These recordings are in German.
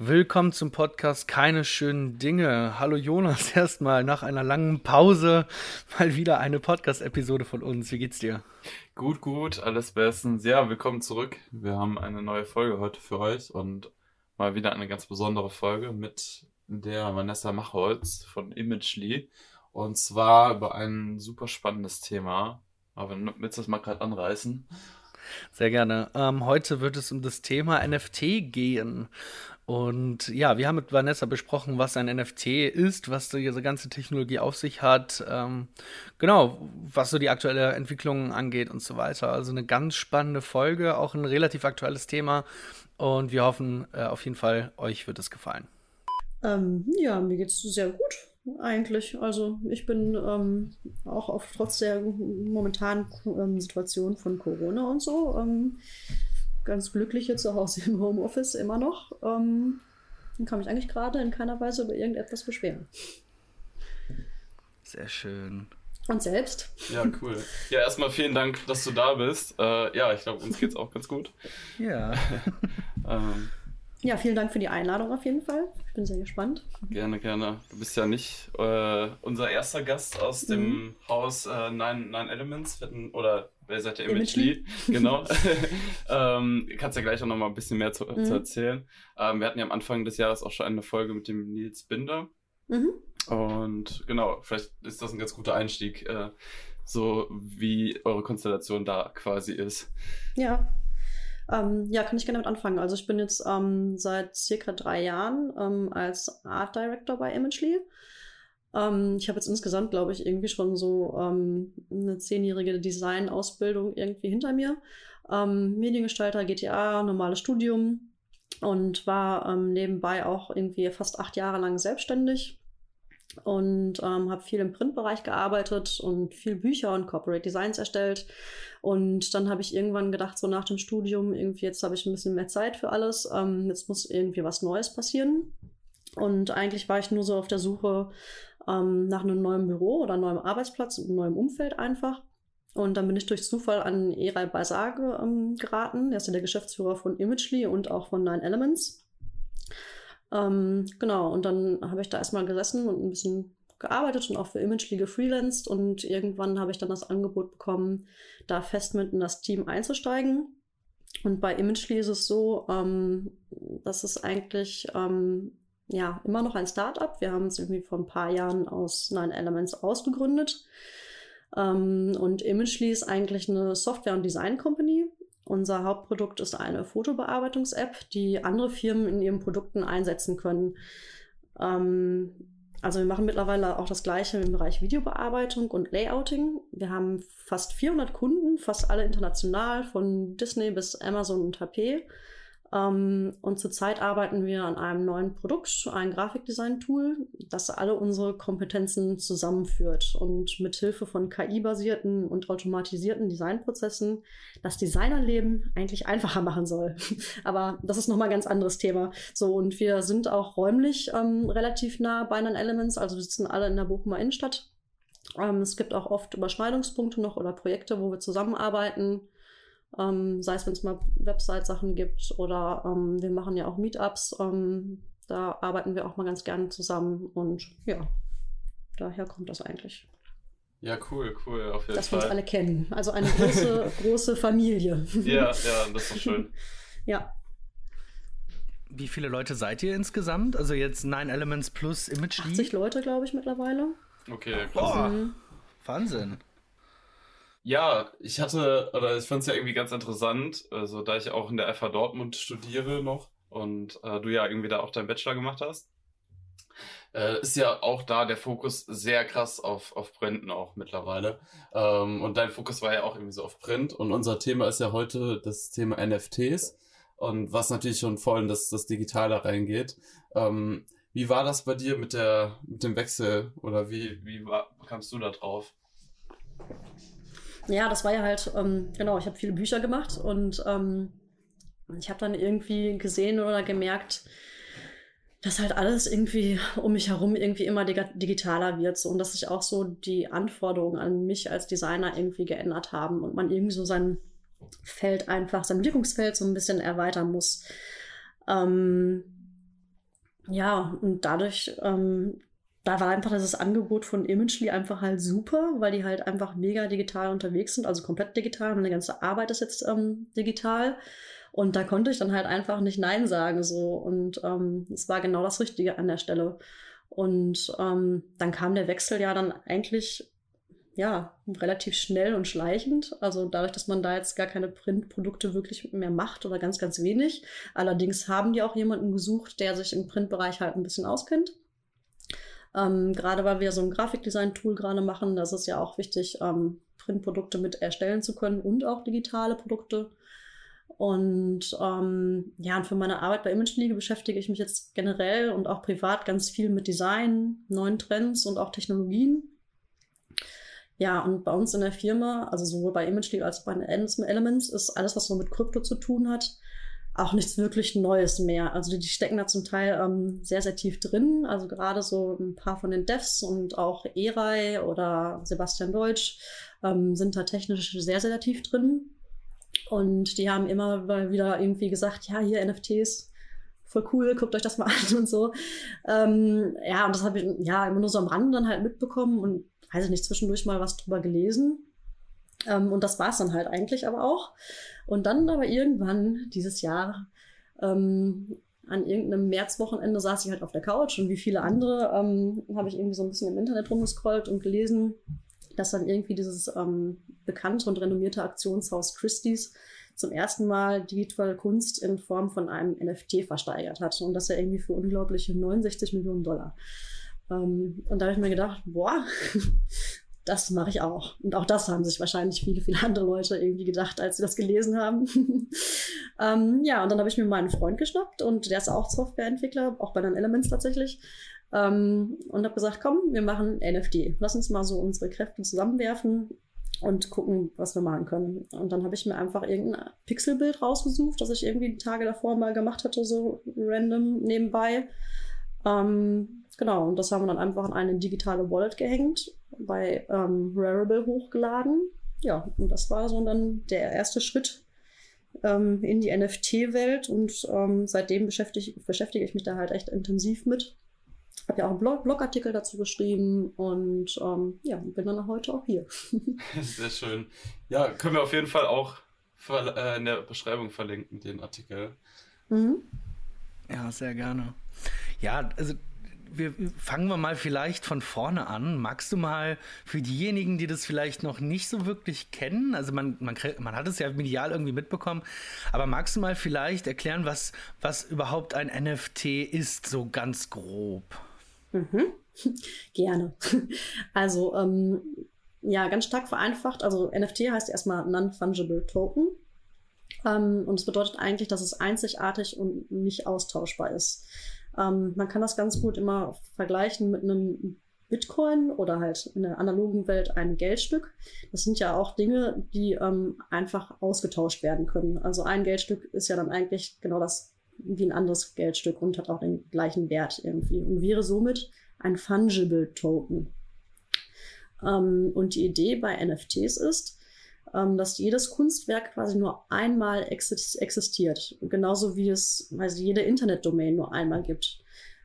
Willkommen zum Podcast Keine schönen Dinge. Hallo Jonas, erstmal nach einer langen Pause mal wieder eine Podcast-Episode von uns. Wie geht's dir? Gut, gut, alles bestens. Ja, willkommen zurück. Wir haben eine neue Folge heute für euch und mal wieder eine ganz besondere Folge mit der Vanessa Machholz von Imagely. Und zwar über ein super spannendes Thema. Aber willst du das mal gerade anreißen? Sehr gerne. Ähm, heute wird es um das Thema NFT gehen. Und ja, wir haben mit Vanessa besprochen, was ein NFT ist, was diese ganze Technologie auf sich hat, ähm, genau, was so die aktuelle Entwicklung angeht und so weiter. Also eine ganz spannende Folge, auch ein relativ aktuelles Thema. Und wir hoffen äh, auf jeden Fall, euch wird es gefallen. Ähm, ja, mir geht es sehr gut eigentlich. Also ich bin ähm, auch auf, trotz der momentanen ähm, Situation von Corona und so ähm, ganz glücklich hier zu Hause im Homeoffice immer noch. Ähm, und kann mich eigentlich gerade in keiner Weise über irgendetwas beschweren. Sehr schön. Und selbst? Ja, cool. Ja, erstmal vielen Dank, dass du da bist. Äh, ja, ich glaube, uns geht es auch ganz gut. Ja. ähm, ja, vielen Dank für die Einladung auf jeden Fall. Ich bin sehr gespannt. Gerne, gerne. Du bist ja nicht äh, unser erster Gast aus dem mhm. Haus äh, Nine, Nine Elements oder wer seid ihr? Imagely. Genau. ähm, kannst ja gleich auch noch mal ein bisschen mehr zu, mhm. zu erzählen. Ähm, wir hatten ja am Anfang des Jahres auch schon eine Folge mit dem Nils Binder. Mhm. Und genau, vielleicht ist das ein ganz guter Einstieg, äh, so wie eure Konstellation da quasi ist. Ja, ähm, ja, kann ich gerne damit anfangen. Also ich bin jetzt ähm, seit circa drei Jahren ähm, als Art Director bei Imagely. Ähm, ich habe jetzt insgesamt, glaube ich, irgendwie schon so ähm, eine zehnjährige Design-Ausbildung irgendwie hinter mir. Ähm, Mediengestalter, GTA, normales Studium und war nebenbei auch irgendwie fast acht Jahre lang selbstständig und ähm, habe viel im Printbereich gearbeitet und viel Bücher und Corporate Designs erstellt. Und dann habe ich irgendwann gedacht, so nach dem Studium, irgendwie jetzt habe ich ein bisschen mehr Zeit für alles, ähm, jetzt muss irgendwie was Neues passieren. Und eigentlich war ich nur so auf der Suche ähm, nach einem neuen Büro oder neuem Arbeitsplatz, einem neuen Umfeld einfach. Und dann bin ich durch Zufall an Eray Basar ähm, geraten. Er ist ja der Geschäftsführer von Imagely und auch von Nine Elements. Ähm, genau, und dann habe ich da erstmal gesessen und ein bisschen gearbeitet und auch für Imagely gefreelanced und irgendwann habe ich dann das Angebot bekommen, da fest mit in das Team einzusteigen. Und bei Imagely ist es so, ähm, dass es eigentlich ähm, ja immer noch ein Startup. Wir haben es irgendwie vor ein paar Jahren aus Nine Elements ausgegründet. Ähm, und Imagely ist eigentlich eine Software- und Design-Company. Unser Hauptprodukt ist eine Fotobearbeitungs-App, die andere Firmen in ihren Produkten einsetzen können. Ähm, also wir machen mittlerweile auch das gleiche im Bereich Videobearbeitung und Layouting. Wir haben fast 400 Kunden, fast alle international, von Disney bis Amazon und HP. Ähm, und zurzeit arbeiten wir an einem neuen Produkt, ein Grafikdesign-Tool, das alle unsere Kompetenzen zusammenführt und mit Hilfe von KI-basierten und automatisierten Designprozessen das Designerleben eigentlich einfacher machen soll. Aber das ist nochmal ein ganz anderes Thema. So, und wir sind auch räumlich ähm, relativ nah bei Nine Elements, also wir sitzen alle in der Bochumer Innenstadt. Ähm, es gibt auch oft Überschneidungspunkte noch oder Projekte, wo wir zusammenarbeiten. Ähm, sei es, wenn es mal Website-Sachen gibt oder ähm, wir machen ja auch Meetups. Ähm, da arbeiten wir auch mal ganz gerne zusammen und ja, daher kommt das eigentlich. Ja, cool, cool, auf jeden Dass Fall. wir uns alle kennen. Also eine große, große Familie. Ja, ja, das ist doch schön. ja. Wie viele Leute seid ihr insgesamt? Also jetzt Nine Elements plus Image 80 Leute, glaube ich, mittlerweile. Okay, klasse. Mhm. Wahnsinn. Ja, ich hatte, oder ich fand es ja irgendwie ganz interessant, also da ich auch in der FH Dortmund studiere noch und äh, du ja irgendwie da auch deinen Bachelor gemacht hast, äh, ist ja auch da der Fokus sehr krass auf, auf Printen auch mittlerweile. Ähm, und dein Fokus war ja auch irgendwie so auf Print und unser Thema ist ja heute das Thema NFTs und was natürlich schon voll in das, das Digitale reingeht. Ähm, wie war das bei dir mit der mit dem Wechsel oder wie, wie war, kamst du da drauf? Ja, das war ja halt, ähm, genau, ich habe viele Bücher gemacht und ähm, ich habe dann irgendwie gesehen oder gemerkt, dass halt alles irgendwie um mich herum irgendwie immer digitaler wird so, und dass sich auch so die Anforderungen an mich als Designer irgendwie geändert haben und man irgendwie so sein Feld einfach, sein Wirkungsfeld so ein bisschen erweitern muss. Ähm, Ja, und dadurch, ähm, da war einfach das Angebot von Imagely einfach halt super, weil die halt einfach mega digital unterwegs sind, also komplett digital. Meine ganze Arbeit ist jetzt ähm, digital. Und da konnte ich dann halt einfach nicht Nein sagen. so Und ähm, es war genau das Richtige an der Stelle. Und ähm, dann kam der Wechsel ja dann eigentlich ja, relativ schnell und schleichend. Also dadurch, dass man da jetzt gar keine Printprodukte wirklich mehr macht oder ganz, ganz wenig. Allerdings haben die auch jemanden gesucht, der sich im Printbereich halt ein bisschen auskennt. Ähm, gerade weil wir so ein Grafikdesign-Tool gerade machen, das ist ja auch wichtig, ähm, Printprodukte mit erstellen zu können und auch digitale Produkte. Und ähm, ja, und für meine Arbeit bei Image League beschäftige ich mich jetzt generell und auch privat ganz viel mit Design, neuen Trends und auch Technologien. Ja, und bei uns in der Firma, also sowohl bei Image League als auch bei Elements, ist alles, was so mit Krypto zu tun hat, auch nichts wirklich Neues mehr. Also die, stecken da zum Teil ähm, sehr, sehr tief drin. Also gerade so ein paar von den Devs und auch Eray oder Sebastian Deutsch ähm, sind da technisch sehr, sehr tief drin. Und die haben immer wieder irgendwie gesagt, ja, hier NFTs, voll cool, guckt euch das mal an und so. Ähm, ja, und das habe ich ja immer nur so am Rand dann halt mitbekommen und weiß ich nicht, zwischendurch mal was drüber gelesen. Ähm, und das war es dann halt eigentlich aber auch. Und dann aber irgendwann dieses Jahr ähm, an irgendeinem Märzwochenende saß ich halt auf der Couch und wie viele andere ähm, habe ich irgendwie so ein bisschen im Internet rumgescrollt und gelesen, dass dann irgendwie dieses ähm, bekannte und renommierte Aktionshaus Christie's zum ersten Mal digitale Kunst in Form von einem NFT versteigert hat. Und das ja irgendwie für unglaubliche 69 Millionen Dollar. Ähm, und da habe ich mir gedacht, boah, das mache ich auch. Und auch das haben sich wahrscheinlich viele, viele andere Leute irgendwie gedacht, als sie das gelesen haben. ähm, ja, und dann habe ich mir meinen Freund geschnappt und der ist auch Softwareentwickler, auch bei den Elements tatsächlich. Ähm, und habe gesagt, komm, wir machen NFT. Lass uns mal so unsere Kräfte zusammenwerfen und gucken, was wir machen können. Und dann habe ich mir einfach irgendein Pixelbild rausgesucht, das ich irgendwie die Tage davor mal gemacht hatte, so random nebenbei. Ähm, genau, und das haben wir dann einfach in eine digitale Wallet gehängt, bei ähm, Rarible hochgeladen. Ja, und das war so dann der erste Schritt ähm, in die NFT-Welt und ähm, seitdem beschäftige, beschäftige ich mich da halt echt intensiv mit. Habe ja auch einen Blog Blogartikel dazu geschrieben und ähm, ja, bin dann heute auch hier. Sehr schön. Ja, können wir auf jeden Fall auch äh, in der Beschreibung verlinken, den Artikel. Mhm. Ja, sehr gerne. Ja, also wir fangen wir mal vielleicht von vorne an. Magst du mal für diejenigen, die das vielleicht noch nicht so wirklich kennen, also man, man, man hat es ja medial irgendwie mitbekommen, aber magst du mal vielleicht erklären, was, was überhaupt ein NFT ist, so ganz grob? Mhm. Gerne. Also, ähm, ja, ganz stark vereinfacht. Also, NFT heißt erstmal Non-Fungible Token. Ähm, und es bedeutet eigentlich, dass es einzigartig und nicht austauschbar ist. Ähm, man kann das ganz gut immer vergleichen mit einem Bitcoin oder halt in der analogen Welt ein Geldstück. Das sind ja auch Dinge, die ähm, einfach ausgetauscht werden können. Also ein Geldstück ist ja dann eigentlich genau das wie ein anderes Geldstück und hat auch den gleichen Wert irgendwie und wäre somit ein fungible Token. Ähm, und die Idee bei NFTs ist, dass jedes Kunstwerk quasi nur einmal existiert. Genauso wie es also jede Internetdomain nur einmal gibt.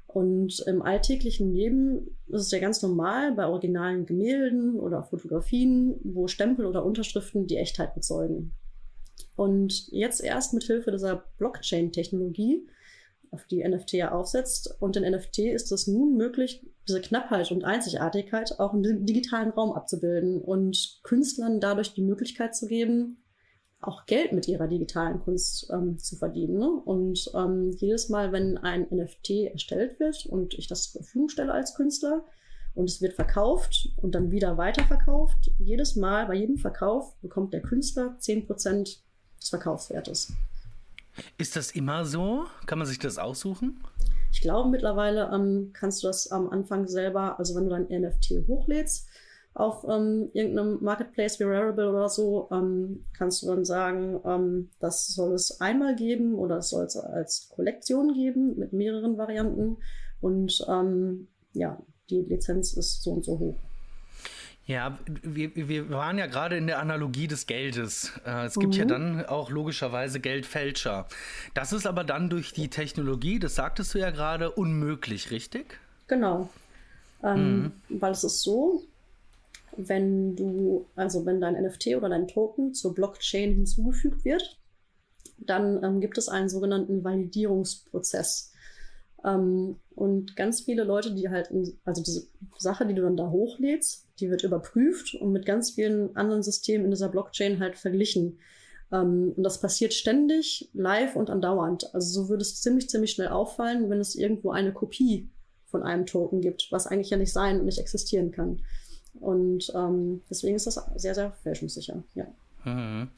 Und im alltäglichen Leben ist es ja ganz normal bei originalen Gemälden oder Fotografien, wo Stempel oder Unterschriften die Echtheit bezeugen. Und jetzt erst mit Hilfe dieser Blockchain-Technologie, auf die NFT ja aufsetzt, und in NFT ist es nun möglich, diese Knappheit und Einzigartigkeit auch im digitalen Raum abzubilden und Künstlern dadurch die Möglichkeit zu geben, auch Geld mit ihrer digitalen Kunst ähm, zu verdienen. Ne? Und ähm, jedes Mal, wenn ein NFT erstellt wird und ich das zur Verfügung stelle als Künstler und es wird verkauft und dann wieder weiterverkauft, jedes Mal, bei jedem Verkauf bekommt der Künstler 10% des Verkaufswertes. Ist das immer so? Kann man sich das aussuchen? Ich glaube, mittlerweile ähm, kannst du das am Anfang selber, also wenn du dein NFT hochlädst, auf ähm, irgendeinem Marketplace wie Rarible oder so, ähm, kannst du dann sagen, ähm, das soll es einmal geben oder es soll es als Kollektion geben mit mehreren Varianten. Und ähm, ja, die Lizenz ist so und so hoch. Ja, wir, wir waren ja gerade in der Analogie des Geldes. Äh, es gibt mhm. ja dann auch logischerweise Geldfälscher. Das ist aber dann durch die Technologie, das sagtest du ja gerade, unmöglich, richtig? Genau. Ähm, mhm. Weil es ist so, wenn du, also wenn dein NFT oder dein Token zur Blockchain hinzugefügt wird, dann ähm, gibt es einen sogenannten Validierungsprozess. Ähm, und ganz viele Leute, die halt, also diese Sache, die du dann da hochlädst, die wird überprüft und mit ganz vielen anderen Systemen in dieser Blockchain halt verglichen. Ähm, und das passiert ständig, live und andauernd. Also so würde es ziemlich, ziemlich schnell auffallen, wenn es irgendwo eine Kopie von einem Token gibt, was eigentlich ja nicht sein und nicht existieren kann. Und ähm, deswegen ist das sehr, sehr fälschungssicher, ja. Mhm.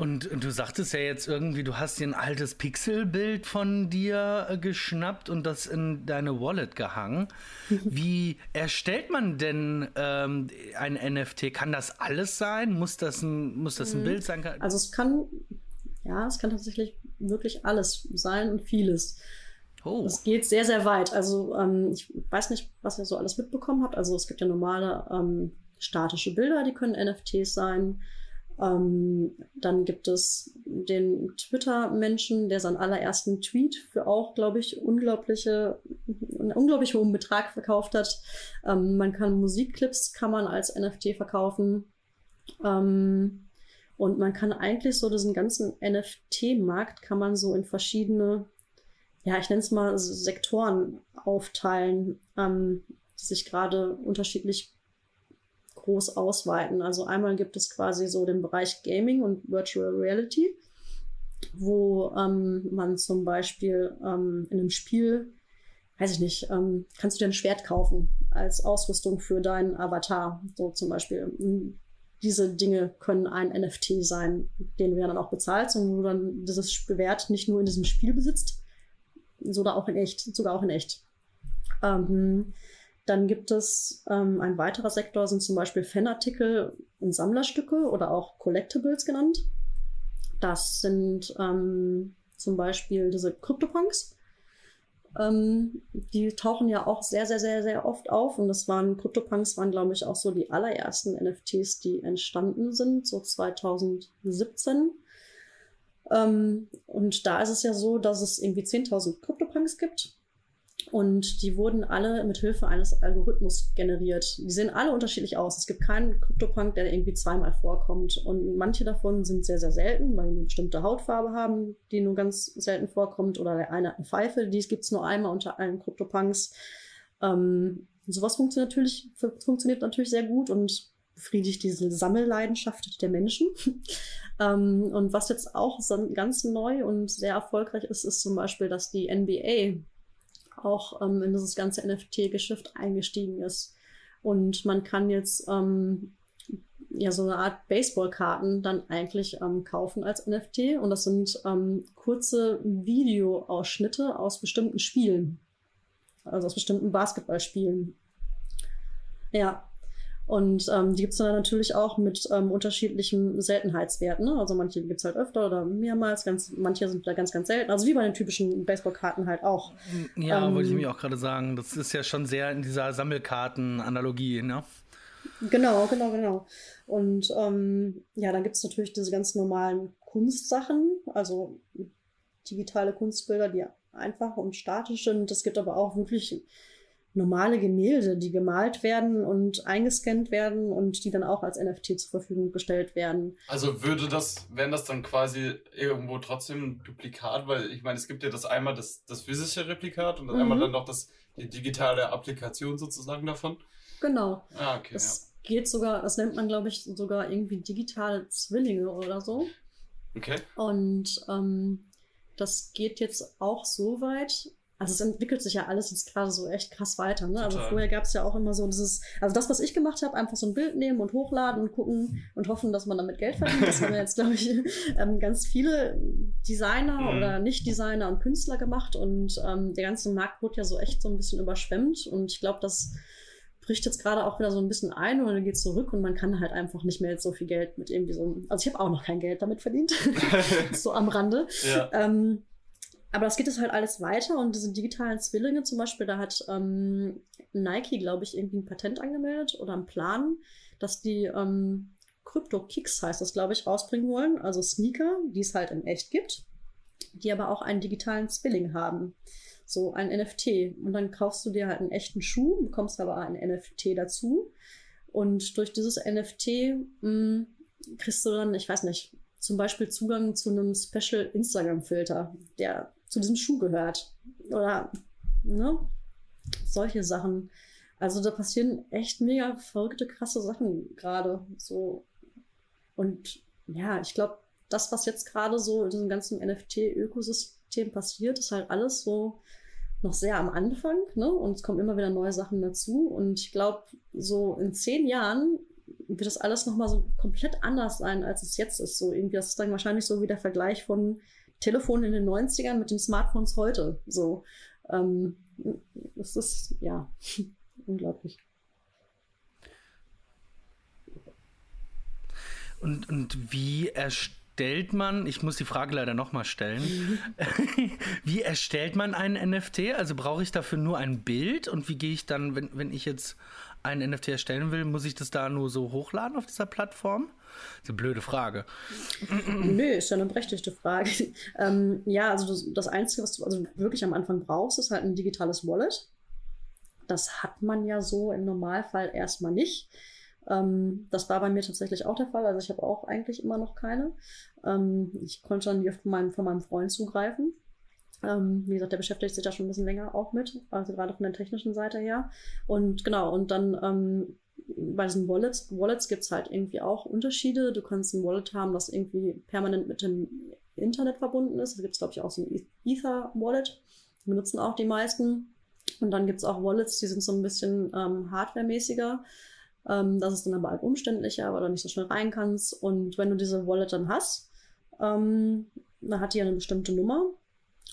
Und, du sagtest ja jetzt irgendwie, du hast dir ein altes Pixelbild von dir äh, geschnappt und das in deine Wallet gehangen. Mhm. Wie erstellt man denn ähm, ein NFT? Kann das alles sein? Muss das ein, muss das ein mhm. Bild sein? Also es kann, ja, es kann tatsächlich wirklich alles sein und vieles. Oh. Es geht sehr, sehr weit. Also ähm, ich weiß nicht, was ihr so alles mitbekommen habt. Also es gibt ja normale ähm, statische Bilder, die können NFTs sein. Ähm, dann gibt es den Twitter-Menschen, der seinen allerersten Tweet für auch, glaube ich, unglaubliche, einen unglaublich hohen Betrag verkauft hat. Ähm, man kann Musikclips, kann man als NFT verkaufen. Ähm, und man kann eigentlich so diesen ganzen NFT-Markt kann man so in verschiedene, ja, ich nenne es mal Sektoren aufteilen, ähm, die sich gerade unterschiedlich groß ausweiten. Also einmal gibt es quasi so den Bereich Gaming und Virtual Reality, wo ähm, man zum Beispiel ähm, in einem Spiel, weiß ich nicht, ähm, kannst du dir ein Schwert kaufen als Ausrüstung für deinen Avatar. So zum Beispiel. Diese Dinge können ein NFT sein, den du dann auch bezahlst und wo du dann dieses Gewert nicht nur in diesem Spiel besitzt, sondern auch in echt, sogar auch in echt. Ähm, dann gibt es ähm, ein weiterer Sektor, sind zum Beispiel Fanartikel und Sammlerstücke oder auch Collectibles genannt. Das sind ähm, zum Beispiel diese CryptoPunks. Ähm, die tauchen ja auch sehr, sehr, sehr, sehr oft auf. Und das waren, CryptoPunks waren, glaube ich, auch so die allerersten NFTs, die entstanden sind, so 2017. Ähm, und da ist es ja so, dass es irgendwie 10.000 CryptoPunks gibt. Und die wurden alle mit Hilfe eines Algorithmus generiert. Die sehen alle unterschiedlich aus. Es gibt keinen CryptoPunk, der irgendwie zweimal vorkommt. Und manche davon sind sehr, sehr selten, weil die eine bestimmte Hautfarbe haben, die nur ganz selten vorkommt. Oder der eine hat eine Pfeife, die gibt es nur einmal unter allen CryptoPunks. Ähm, sowas funktioniert natürlich, funktioniert natürlich sehr gut und befriedigt diese Sammelleidenschaft der Menschen. ähm, und was jetzt auch ganz neu und sehr erfolgreich ist, ist zum Beispiel, dass die NBA auch ähm, in dieses ganze NFT-Geschäft eingestiegen ist. Und man kann jetzt ähm, ja so eine Art Baseballkarten dann eigentlich ähm, kaufen als NFT. Und das sind ähm, kurze Videoausschnitte aus bestimmten Spielen. Also aus bestimmten Basketballspielen. Ja, und ähm, die gibt es dann natürlich auch mit ähm, unterschiedlichen Seltenheitswerten. Ne? Also manche gibt es halt öfter oder mehrmals, ganz, manche sind da ganz, ganz selten. Also wie bei den typischen Baseballkarten halt auch. Ja, ähm, wollte ich mir auch gerade sagen. Das ist ja schon sehr in dieser Sammelkarten-Analogie, ne? Genau, genau, genau. Und ähm, ja, dann gibt es natürlich diese ganz normalen Kunstsachen, also digitale Kunstbilder, die einfach und statisch sind. Es gibt aber auch wirklich normale Gemälde, die gemalt werden und eingescannt werden und die dann auch als NFT zur Verfügung gestellt werden. Also würde das, wären das dann quasi irgendwo trotzdem ein Duplikat, weil ich meine, es gibt ja das einmal das, das physische Replikat und das mhm. einmal dann noch das, die digitale Applikation sozusagen davon. Genau. Ah, okay. Das ja. geht sogar, das nennt man, glaube ich, sogar irgendwie digitale Zwillinge oder so. Okay. Und ähm, das geht jetzt auch so weit, also es entwickelt sich ja alles jetzt gerade so echt krass weiter. Ne? Also vorher gab es ja auch immer so dieses, also das, was ich gemacht habe, einfach so ein Bild nehmen und hochladen und gucken und hoffen, dass man damit Geld verdient. Das haben ja jetzt, glaube ich, ähm, ganz viele Designer mhm. oder Nicht-Designer und Künstler gemacht und ähm, der ganze Markt wurde ja so echt so ein bisschen überschwemmt und ich glaube, das bricht jetzt gerade auch wieder so ein bisschen ein oder geht zurück und man kann halt einfach nicht mehr jetzt so viel Geld mit irgendwie so, also ich habe auch noch kein Geld damit verdient, so am Rande. Ja. Ähm, aber das geht jetzt halt alles weiter und diese digitalen Zwillinge zum Beispiel, da hat ähm, Nike, glaube ich, irgendwie ein Patent angemeldet oder einen Plan, dass die ähm, Crypto-Kicks heißt das, glaube ich, rausbringen wollen. Also Sneaker, die es halt in echt gibt, die aber auch einen digitalen Zwilling haben. So ein NFT. Und dann kaufst du dir halt einen echten Schuh, bekommst aber ein NFT dazu. Und durch dieses NFT mh, hm, kriegst du dann, ich weiß nicht, zum Beispiel Zugang zu einem Special Instagram-Filter, der zu diesem Schuh gehört. Oder, ne? Solche Sachen. Also da passieren echt mega verrückte, krasse Sachen gerade. So. Und ja, ich glaube, das, was jetzt gerade so in diesem ganzen NFT-Ökosystem passiert, ist halt alles so noch sehr am Anfang, ne? Und es kommen immer wieder neue Sachen dazu. Und ich glaube, so in zehn Jahren wird das alles nochmal so komplett anders sein, als es jetzt ist. So irgendwie, das ist dann wahrscheinlich so wie der Vergleich von Telefon in den 90ern mit den Smartphones heute. So, ähm, das ist, ja, unglaublich. Und, und wie erstellt man, ich muss die Frage leider nochmal stellen, wie erstellt man einen NFT? Also brauche ich dafür nur ein Bild und wie gehe ich dann, wenn, wenn ich jetzt einen NFT erstellen will, muss ich das da nur so hochladen auf dieser Plattform? Das ist eine blöde Frage. Nö, ist ja eine berechtigte Frage. ähm, ja, also das, das, Einzige, was du also wirklich am Anfang brauchst, ist halt ein digitales Wallet. Das hat man ja so im Normalfall erstmal nicht. Ähm, das war bei mir tatsächlich auch der Fall. Also ich habe auch eigentlich immer noch keine. Ähm, ich konnte dann die von meinem, von meinem Freund zugreifen. Ähm, wie gesagt, der beschäftigt sich da schon ein bisschen länger auch mit, also gerade von der technischen Seite her. Und genau, und dann ähm, bei diesen Wallets, Wallets gibt es halt irgendwie auch Unterschiede. Du kannst ein Wallet haben, das irgendwie permanent mit dem Internet verbunden ist. Da gibt es, glaube ich, auch so ein Ether-Wallet. Benutzen auch die meisten. Und dann gibt es auch Wallets, die sind so ein bisschen ähm, hardwaremäßiger. Ähm, das ist dann aber halt umständlicher, weil du nicht so schnell rein kannst. Und wenn du diese Wallet dann hast, ähm, dann hat die ja eine bestimmte Nummer.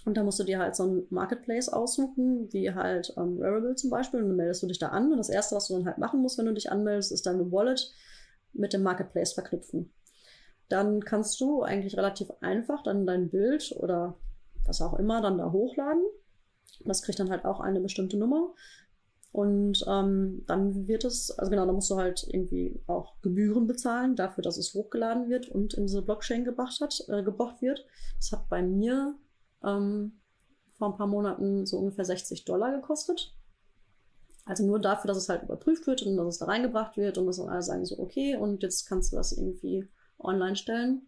Und da musst du dir halt so ein Marketplace aussuchen, wie halt ähm, Rarible zum Beispiel. Und dann meldest du dich da an. Und das Erste, was du dann halt machen musst, wenn du dich anmeldest, ist deine Wallet mit dem Marketplace verknüpfen. Dann kannst du eigentlich relativ einfach dann dein Bild oder was auch immer dann da hochladen. Das kriegt dann halt auch eine bestimmte Nummer. Und ähm, dann wird es, also genau, da musst du halt irgendwie auch Gebühren bezahlen dafür, dass es hochgeladen wird und in diese Blockchain gebracht hat, äh, gebracht wird. Das hat bei mir ähm, vor ein paar Monaten so ungefähr 60 Dollar gekostet. Also nur dafür, dass es halt überprüft wird und dass es da reingebracht wird und dass alle sagen so, okay, und jetzt kannst du das irgendwie online stellen.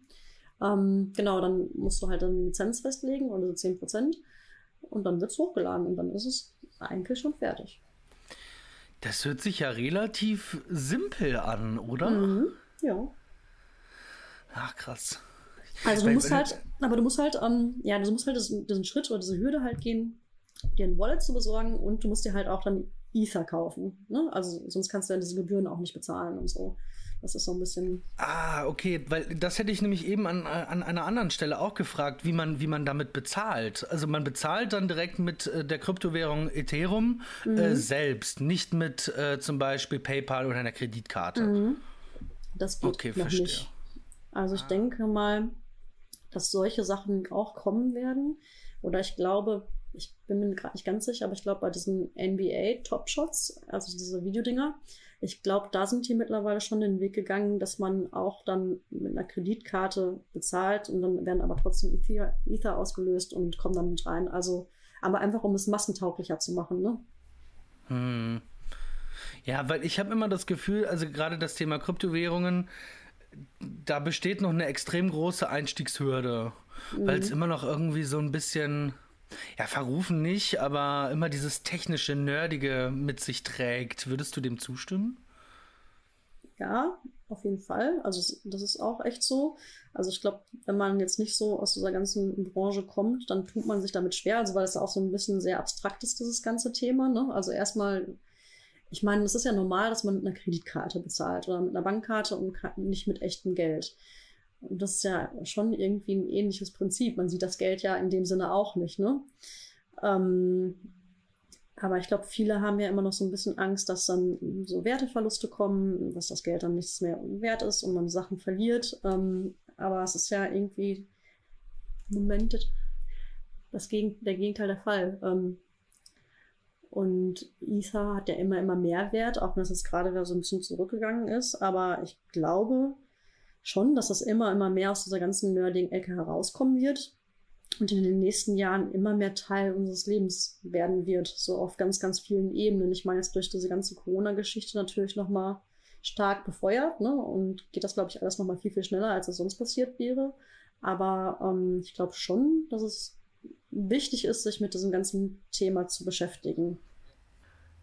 Ähm, genau, dann musst du halt eine Lizenz festlegen, oder so 10 Prozent. Und dann wird es hochgeladen und dann ist es eigentlich schon fertig. Das hört sich ja relativ simpel an, oder? Mhm, ja. Ach, krass. Also du musst halt, aber du musst halt, ähm, ja, du musst halt diesen, diesen Schritt oder diese Hürde halt gehen, dir ein Wallet zu besorgen und du musst dir halt auch dann Ether kaufen. Ne? Also sonst kannst du ja diese Gebühren auch nicht bezahlen und so. Das ist so ein bisschen. Ah, okay, weil das hätte ich nämlich eben an, an einer anderen Stelle auch gefragt, wie man, wie man damit bezahlt. Also man bezahlt dann direkt mit äh, der Kryptowährung Ethereum äh, mhm. äh, selbst, nicht mit äh, zum Beispiel PayPal oder einer Kreditkarte. Mhm. Das geht okay, noch verstehe. nicht. Also ich ah. denke mal, dass solche Sachen auch kommen werden. Oder ich glaube, ich bin mir gerade nicht ganz sicher, aber ich glaube bei diesen NBA Top Shots, also diese Videodinger, ich glaube, da sind die mittlerweile schon den Weg gegangen, dass man auch dann mit einer Kreditkarte bezahlt und dann werden aber trotzdem Ether, Ether ausgelöst und kommen dann mit rein. Also, aber einfach um es massentauglicher zu machen, ne? Hm. Ja, weil ich habe immer das Gefühl, also gerade das Thema Kryptowährungen, da besteht noch eine extrem große Einstiegshürde, mhm. weil es immer noch irgendwie so ein bisschen, ja, verrufen nicht, aber immer dieses technische, nerdige mit sich trägt. Würdest du dem zustimmen? Ja, auf jeden Fall. Also das ist auch echt so. Also ich glaube, wenn man jetzt nicht so aus dieser ganzen Branche kommt, dann tut man sich damit schwer, also weil es auch so ein bisschen sehr abstrakt ist, dieses ganze Thema. Ne? Also erstmal ich meine, es ist ja normal, dass man mit einer Kreditkarte bezahlt oder mit einer Bankkarte und nicht mit echtem Geld. Und das ist ja schon irgendwie ein ähnliches Prinzip. Man sieht das Geld ja in dem Sinne auch nicht, ne? Ähm, aber ich glaube, viele haben ja immer noch so ein bisschen Angst, dass dann so Werteverluste kommen, dass das Geld dann nichts mehr wert ist und man Sachen verliert. Ähm, aber es ist ja irgendwie, Moment, das Gegen der Gegenteil der Fall. Ähm, und Ether hat ja immer, immer mehr Wert, auch wenn es jetzt gerade wieder so ein bisschen zurückgegangen ist. Aber ich glaube schon, dass das immer, immer mehr aus dieser ganzen Nerding-Ecke herauskommen wird und in den nächsten Jahren immer mehr Teil unseres Lebens werden wird. So auf ganz, ganz vielen Ebenen. Ich meine jetzt durch diese ganze Corona-Geschichte natürlich nochmal stark befeuert, ne? Und geht das, glaube ich, alles nochmal viel, viel schneller, als es sonst passiert wäre. Aber ähm, ich glaube schon, dass es wichtig ist, sich mit diesem ganzen Thema zu beschäftigen.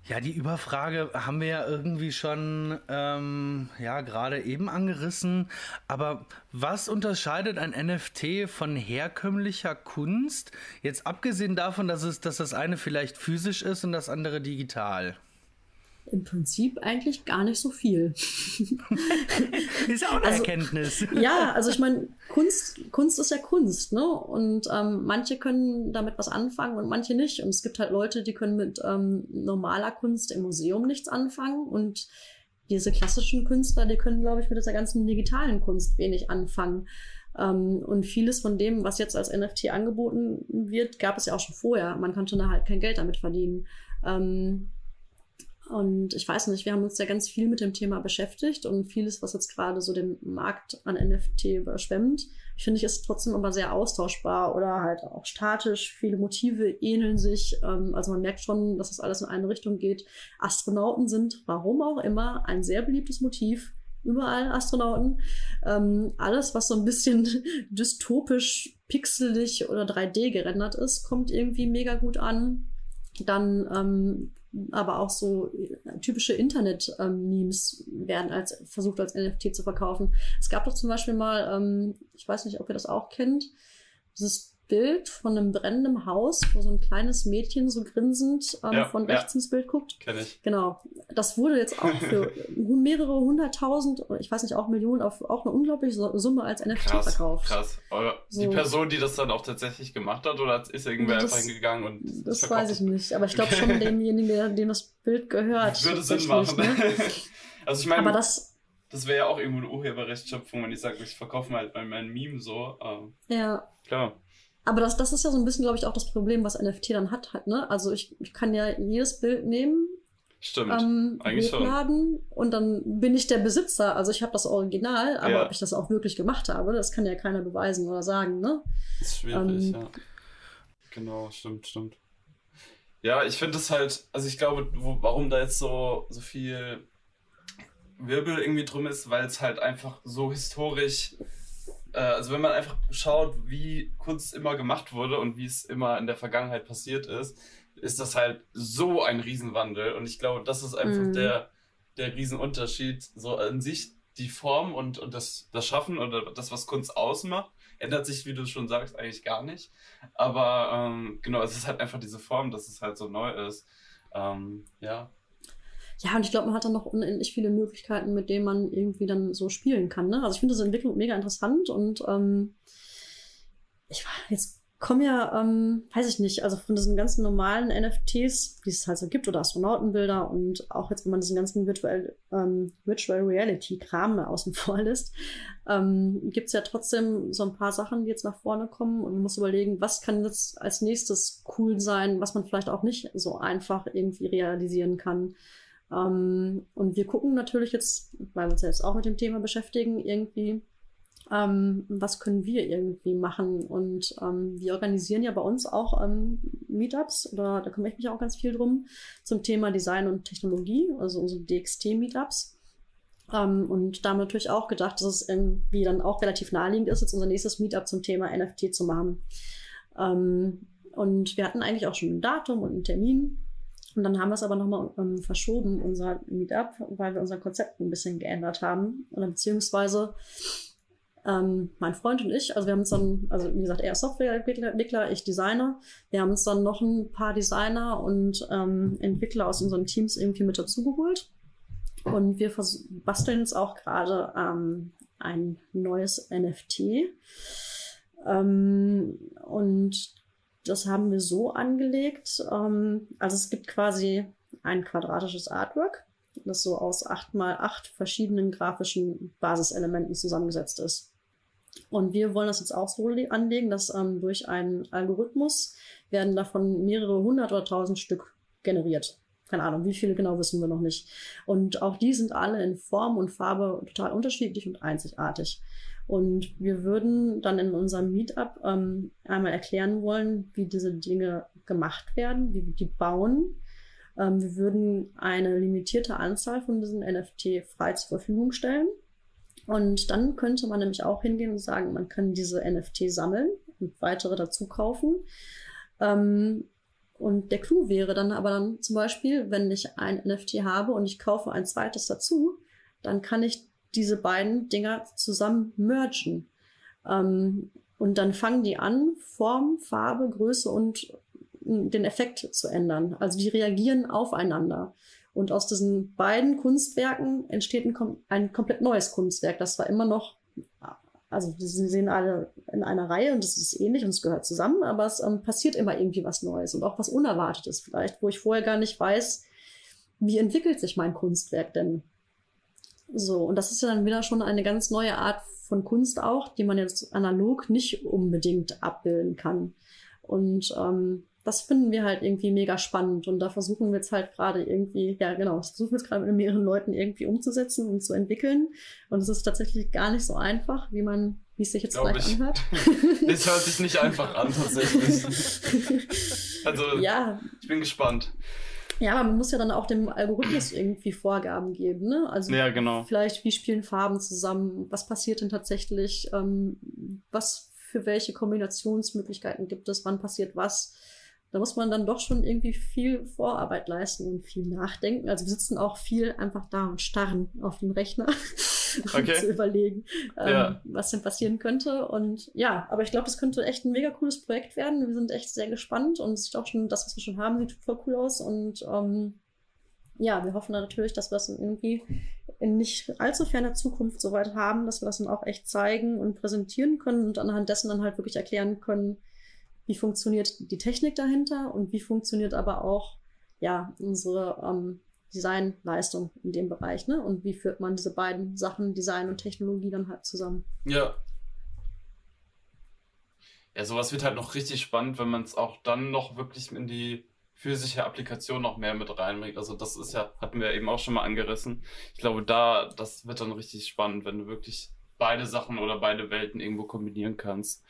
Ja, die Überfrage haben wir ja irgendwie schon ähm, ja gerade eben angerissen. Aber was unterscheidet ein NFT von herkömmlicher Kunst? Jetzt abgesehen davon, dass es, dass das eine vielleicht physisch ist und das andere digital im Prinzip eigentlich gar nicht so viel. ist auch eine also, Erkenntnis. Ja, also ich meine, Kunst, Kunst ist ja Kunst, ne? Und ähm, manche können damit was anfangen und manche nicht. Und es gibt halt Leute, die können mit ähm, normaler Kunst im Museum nichts anfangen und diese klassischen Künstler, die können, glaube ich, mit dieser ganzen digitalen Kunst wenig anfangen. Ähm, und vieles von dem, was jetzt als NFT angeboten wird, gab es ja auch schon vorher. Man konnte da halt kein Geld damit verdienen. Ähm, und ich weiß nicht, wir haben uns ja ganz viel mit dem Thema beschäftigt und vieles, was jetzt gerade so den Markt an NFT überschwemmt, finde ich ist trotzdem aber sehr austauschbar oder halt auch statisch. Viele Motive ähneln sich. Ähm, also man merkt schon, dass das alles in eine Richtung geht. Astronauten sind, warum auch immer, ein sehr beliebtes Motiv. Überall Astronauten. Ähm, alles, was so ein bisschen dystopisch, pixelig oder 3D gerendert ist, kommt irgendwie mega gut an. Dann ähm, aber auch so äh, typische Internet-Memes werden als versucht als NFT zu verkaufen. Es gab doch zum Beispiel mal, ähm, ich weiß nicht, ob ihr das auch kennt, dieses Bild von einem brennenden Haus, wo so ein kleines Mädchen so grinsend ähm, ja, von rechts ja. ins Bild guckt. Kenn ich. Genau. Das wurde jetzt auch für mehrere hunderttausend, ich weiß nicht, auch Millionen, auf auch eine unglaubliche Summe als NFT krass, verkauft. Krass. Aber so. Die Person, die das dann auch tatsächlich gemacht hat, oder ist irgendwer das, einfach hingegangen und. Das weiß ich nicht. Aber ich glaube schon demjenigen, der, dem das Bild gehört. Würde Sinn machen. Ne? also ich meine. Aber das. Das wäre ja auch irgendwo eine Urheberrechtsschöpfung, wenn ich sage, ich verkaufe mal halt mein, mein Meme so. Ähm, ja. Klar. Aber das, das ist ja so ein bisschen, glaube ich, auch das Problem, was NFT dann hat halt, ne? Also ich, ich kann ja jedes Bild nehmen, Stimmt, ähm, eigentlich hochladen schon. und dann bin ich der Besitzer. Also ich habe das Original, aber ja. ob ich das auch wirklich gemacht habe, das kann ja keiner beweisen oder sagen, ne? Das ist schwierig, ähm, ja. Genau, stimmt, stimmt. Ja, ich finde es halt, also ich glaube, wo, warum da jetzt so, so viel Wirbel irgendwie drum ist, weil es halt einfach so historisch also wenn man einfach schaut, wie Kunst immer gemacht wurde und wie es immer in der Vergangenheit passiert ist, ist das halt so ein Riesenwandel. Und ich glaube, das ist einfach mhm. der, der Riesenunterschied. So an sich die Form und, und das, das Schaffen oder das, was Kunst ausmacht, ändert sich, wie du schon sagst, eigentlich gar nicht. Aber ähm, genau, es ist halt einfach diese Form, dass es halt so neu ist. Ähm, ja, ja, und ich glaube, man hat dann noch unendlich viele Möglichkeiten, mit denen man irgendwie dann so spielen kann. Ne? Also ich finde diese Entwicklung mega interessant und ähm, ich war jetzt kommen ja, ähm, weiß ich nicht, also von diesen ganzen normalen NFTs, die es halt so gibt, oder Astronautenbilder und auch jetzt, wenn man diesen ganzen Virtual, ähm, Virtual Reality Kram außen vor lässt, ähm, gibt es ja trotzdem so ein paar Sachen, die jetzt nach vorne kommen und man muss überlegen, was kann jetzt als nächstes cool sein, was man vielleicht auch nicht so einfach irgendwie realisieren kann. Ähm, und wir gucken natürlich jetzt, weil wir uns jetzt auch mit dem Thema beschäftigen, irgendwie, ähm, was können wir irgendwie machen? Und ähm, wir organisieren ja bei uns auch ähm, Meetups, oder da kümmere ich mich auch ganz viel drum, zum Thema Design und Technologie, also unsere DXT-Meetups. Um, und da haben wir natürlich auch gedacht, dass es irgendwie dann auch relativ naheliegend ist, jetzt unser nächstes Meetup zum Thema NFT zu machen. Um, und wir hatten eigentlich auch schon ein Datum und einen Termin. Und dann haben wir es aber nochmal ähm, verschoben, unser Meetup, weil wir unser Konzept ein bisschen geändert haben. Oder beziehungsweise ähm, mein Freund und ich, also wir haben uns dann, also wie gesagt, er ist Softwareentwickler, ich Designer. Wir haben uns dann noch ein paar Designer und ähm, Entwickler aus unseren Teams irgendwie mit dazugeholt. Und wir basteln jetzt auch gerade ähm, ein neues NFT. Ähm, und das haben wir so angelegt. Ähm, also es gibt quasi ein quadratisches Artwork, das so aus acht mal acht verschiedenen grafischen Basiselementen zusammengesetzt ist. Und wir wollen das jetzt auch so anlegen, dass ähm, durch einen Algorithmus werden davon mehrere hundert oder tausend Stück generiert. Keine Ahnung, wie viele genau wissen wir noch nicht. Und auch die sind alle in Form und Farbe total unterschiedlich und einzigartig. Und wir würden dann in unserem Meetup ähm, einmal erklären wollen, wie diese Dinge gemacht werden, wie wir die bauen. Ähm, wir würden eine limitierte Anzahl von diesen NFT frei zur Verfügung stellen. Und dann könnte man nämlich auch hingehen und sagen, man kann diese NFT sammeln und weitere dazu kaufen. Ähm, und der Clou wäre dann aber dann zum Beispiel, wenn ich ein NFT habe und ich kaufe ein zweites dazu, dann kann ich diese beiden Dinger zusammen mergen. Ähm, und dann fangen die an, Form, Farbe, Größe und den Effekt zu ändern. Also die reagieren aufeinander. Und aus diesen beiden Kunstwerken entsteht ein, ein komplett neues Kunstwerk. Das war immer noch also sie sehen alle in einer Reihe und es ist ähnlich und es gehört zusammen, aber es ähm, passiert immer irgendwie was Neues und auch was Unerwartetes vielleicht, wo ich vorher gar nicht weiß, wie entwickelt sich mein Kunstwerk denn. So, und das ist ja dann wieder schon eine ganz neue Art von Kunst auch, die man jetzt analog nicht unbedingt abbilden kann. Und ähm, das finden wir halt irgendwie mega spannend und da versuchen wir jetzt halt gerade irgendwie, ja genau, das versuchen wir jetzt gerade mit mehreren Leuten irgendwie umzusetzen und zu entwickeln und es ist tatsächlich gar nicht so einfach, wie man, wie es sich jetzt Glaub vielleicht ich. anhört. Es hört sich nicht einfach an tatsächlich. also ja. ich bin gespannt. Ja, aber man muss ja dann auch dem Algorithmus irgendwie Vorgaben geben, ne? Also ja, genau. vielleicht, wie spielen Farben zusammen? Was passiert denn tatsächlich? Ähm, was für welche Kombinationsmöglichkeiten gibt es? Wann passiert was? da muss man dann doch schon irgendwie viel Vorarbeit leisten und viel nachdenken. Also wir sitzen auch viel einfach da und starren auf den Rechner, okay. zu überlegen, ähm, ja. was denn passieren könnte. Und ja, aber ich glaube, das könnte echt ein mega cooles Projekt werden. Wir sind echt sehr gespannt und es sieht auch schon, das, was wir schon haben, sieht voll cool aus. Und ähm, ja, wir hoffen dann natürlich, dass wir das irgendwie in nicht allzu ferner Zukunft soweit haben, dass wir das dann auch echt zeigen und präsentieren können und anhand dessen dann halt wirklich erklären können, wie funktioniert die Technik dahinter und wie funktioniert aber auch ja unsere ähm, Designleistung in dem Bereich, ne? Und wie führt man diese beiden Sachen, Design und Technologie, dann halt zusammen? Ja. Ja, sowas wird halt noch richtig spannend, wenn man es auch dann noch wirklich in die physische Applikation noch mehr mit reinbringt. Also das ist ja, hatten wir eben auch schon mal angerissen. Ich glaube, da, das wird dann richtig spannend, wenn du wirklich beide Sachen oder beide Welten irgendwo kombinieren kannst.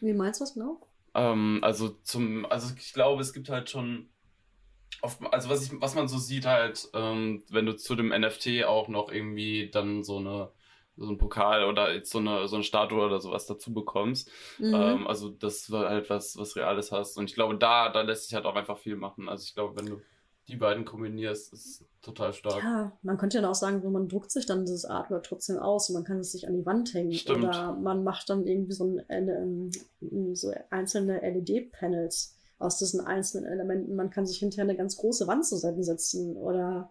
Wie meinst du das genau? Ähm, also zum, also ich glaube, es gibt halt schon oft, also was ich, was man so sieht halt, ähm, wenn du zu dem NFT auch noch irgendwie dann so eine so ein Pokal oder jetzt so eine so eine Statue oder sowas dazu bekommst. Mhm. Ähm, also das war halt was was Reales hast und ich glaube da da lässt sich halt auch einfach viel machen. Also ich glaube, wenn du die beiden kombinierst, ist total stark. Ja, man könnte ja auch sagen, man druckt sich dann dieses Artwork trotzdem aus und man kann es sich an die Wand hängen. Stimmt. Oder man macht dann irgendwie so, ein, eine, so einzelne LED-Panels aus diesen einzelnen Elementen. Man kann sich hinterher eine ganz große Wand zusammensetzen oder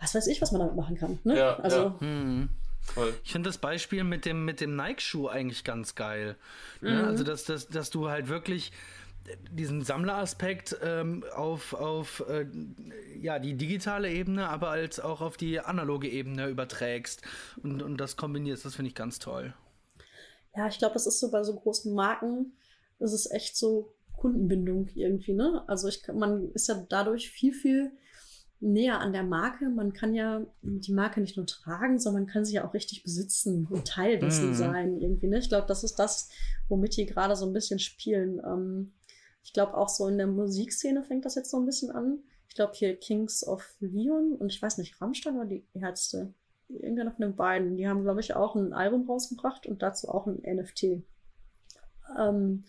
was weiß ich, was man damit machen kann. Ne? Ja, also. Ja. Hm. Voll. Ich finde das Beispiel mit dem, mit dem Nike-Schuh eigentlich ganz geil. Ne? Mhm. Also, dass, dass, dass du halt wirklich diesen Sammleraspekt ähm, auf, auf äh, ja, die digitale Ebene, aber als auch auf die analoge Ebene überträgst und, und das kombinierst, das finde ich ganz toll. Ja, ich glaube, das ist so bei so großen Marken, das ist echt so Kundenbindung irgendwie, ne? Also ich, man ist ja dadurch viel, viel näher an der Marke. Man kann ja die Marke nicht nur tragen, sondern man kann sie ja auch richtig besitzen und Teil dessen mm. sein irgendwie. Ne? Ich glaube, das ist das, womit die gerade so ein bisschen spielen. Ähm, ich glaube auch so in der Musikszene fängt das jetzt so ein bisschen an. Ich glaube hier Kings of Leon und ich weiß nicht, Rammstein oder die Ärzte. Irgendeiner von den beiden. Die haben, glaube ich, auch ein Album rausgebracht und dazu auch ein NFT. Ähm,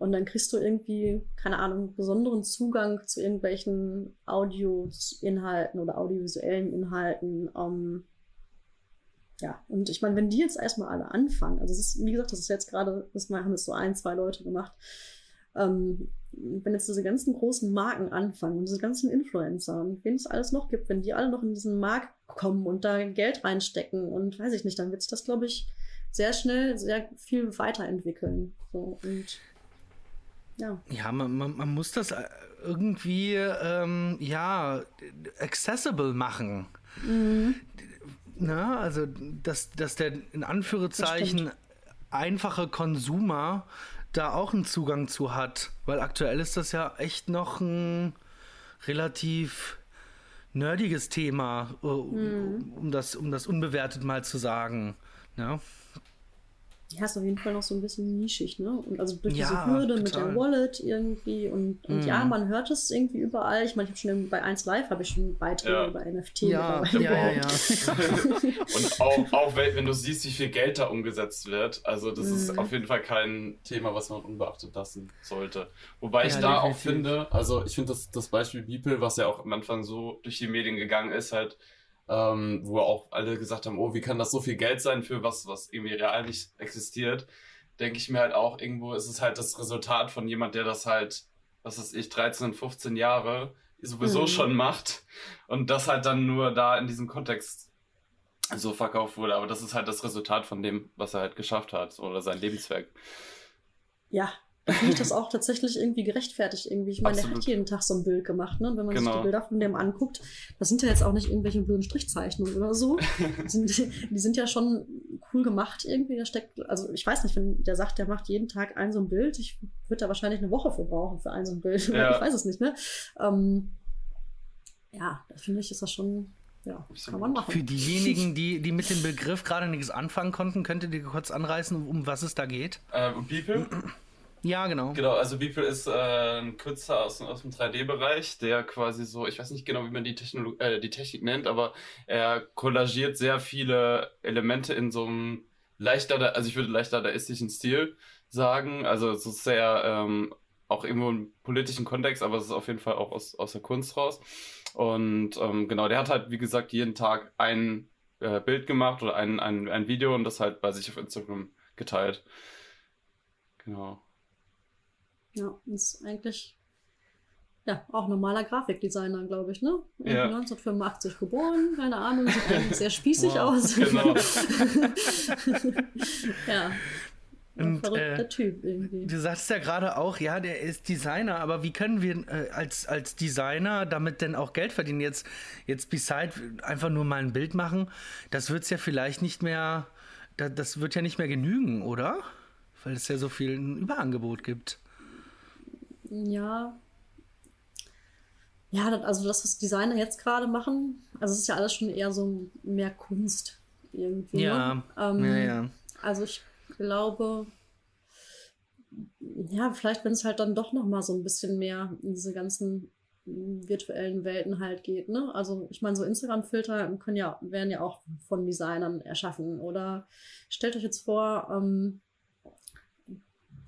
und dann kriegst du irgendwie, keine Ahnung, besonderen Zugang zu irgendwelchen Audio-Inhalten oder audiovisuellen Inhalten. Ähm, ja, und ich meine, wenn die jetzt erstmal alle anfangen, also es ist, wie gesagt, das ist jetzt gerade, das haben jetzt so ein, zwei Leute gemacht, ähm, wenn jetzt diese ganzen großen Marken anfangen und diese ganzen Influencer und wen es alles noch gibt, wenn die alle noch in diesen Markt kommen und da Geld reinstecken und weiß ich nicht, dann wird sich das, glaube ich, sehr schnell sehr viel weiterentwickeln. So, und ja. Ja, man, man, man muss das äh, irgendwie ähm, ja accessible machen. Mhm. Na, also dass, dass der in Anführungszeichen einfache Konsumer da auch einen Zugang zu hat. Weil aktuell ist das ja echt noch ein relativ nerdiges Thema, äh, mhm. um, das, um das unbewertet mal zu sagen. Ja. Ja, ist auf jeden Fall noch so ein bisschen nischig, ne? Und also durch ja, diese Hürde total. mit der Wallet irgendwie und, und mm. ja, man hört es irgendwie überall. Ich meine, ich habe schon bei 1 Live habe ich schon Beiträge ja. über NFT. Ja, ja, ja, ja. und auch, auch wenn du siehst, wie viel Geld da umgesetzt wird, also das mm. ist mhm. auf jeden Fall kein Thema, was man unbeachtet lassen sollte. Wobei ich da definitiv. auch finde, also ich finde das, das Beispiel Beeple, was ja auch am Anfang so durch die Medien gegangen ist, halt ähm, wo auch alle gesagt haben, oh, wie kann das so viel Geld sein für was, was irgendwie real nicht existiert, denke ich mir halt auch, irgendwo ist es halt das Resultat von jemand, der das halt, was weiß ich, 13, 15 Jahre sowieso mhm. schon macht und das halt dann nur da in diesem Kontext so verkauft wurde. Aber das ist halt das Resultat von dem, was er halt geschafft hat oder sein Lebenswerk. Ja, finde ich das auch tatsächlich irgendwie gerechtfertigt irgendwie. Ich meine, der hat jeden Tag so ein Bild gemacht, ne? Und wenn man genau. sich die Bilder von dem anguckt, das sind ja jetzt auch nicht irgendwelche blöden Strichzeichnungen oder so. die, sind, die sind ja schon cool gemacht irgendwie. Da steckt, also ich weiß nicht, wenn der sagt, der macht jeden Tag ein so ein Bild, ich würde da wahrscheinlich eine Woche für brauchen für ein so ein Bild. Ja. Ich weiß es nicht, ne? Ähm, ja, da finde ich, ist das schon ja, kann man machen. Für diejenigen, die, die mit dem Begriff gerade nichts anfangen konnten, könntet ihr kurz anreißen, um was es da geht? Äh, People? Ja, genau. Genau, also Beeple ist äh, ein Kürzer aus, aus dem 3D-Bereich, der quasi so, ich weiß nicht genau, wie man die, Technolog äh, die Technik nennt, aber er kollagiert sehr viele Elemente in so einem leichter, also ich würde leichter dadaistischen Stil sagen. Also es ist sehr ähm, auch irgendwo im politischen Kontext, aber es ist auf jeden Fall auch aus, aus der Kunst raus. Und ähm, genau, der hat halt, wie gesagt, jeden Tag ein äh, Bild gemacht oder ein, ein, ein Video und das halt bei sich auf Instagram geteilt. Genau. Ja, ist eigentlich ja auch normaler Grafikdesigner, glaube ich, ne? Ja. 1985 geboren, keine Ahnung, sieht eigentlich sehr spießig wow, aus. Genau. ja. Und, verrückter äh, Typ irgendwie. Du sagst ja gerade auch, ja, der ist Designer, aber wie können wir äh, als, als Designer damit denn auch Geld verdienen? Jetzt, jetzt beside einfach nur mal ein Bild machen, das wird es ja vielleicht nicht mehr, das wird ja nicht mehr genügen, oder? Weil es ja so viel ein Überangebot gibt. Ja. Ja, also das, was Designer jetzt gerade machen, also es ist ja alles schon eher so mehr Kunst irgendwie. Ja, ne? ähm, ja, ja. Also ich glaube, ja, vielleicht, wenn es halt dann doch noch mal so ein bisschen mehr in diese ganzen virtuellen Welten halt geht, ne? Also ich meine, so Instagram-Filter können ja, werden ja auch von Designern erschaffen. Oder stellt euch jetzt vor, ähm,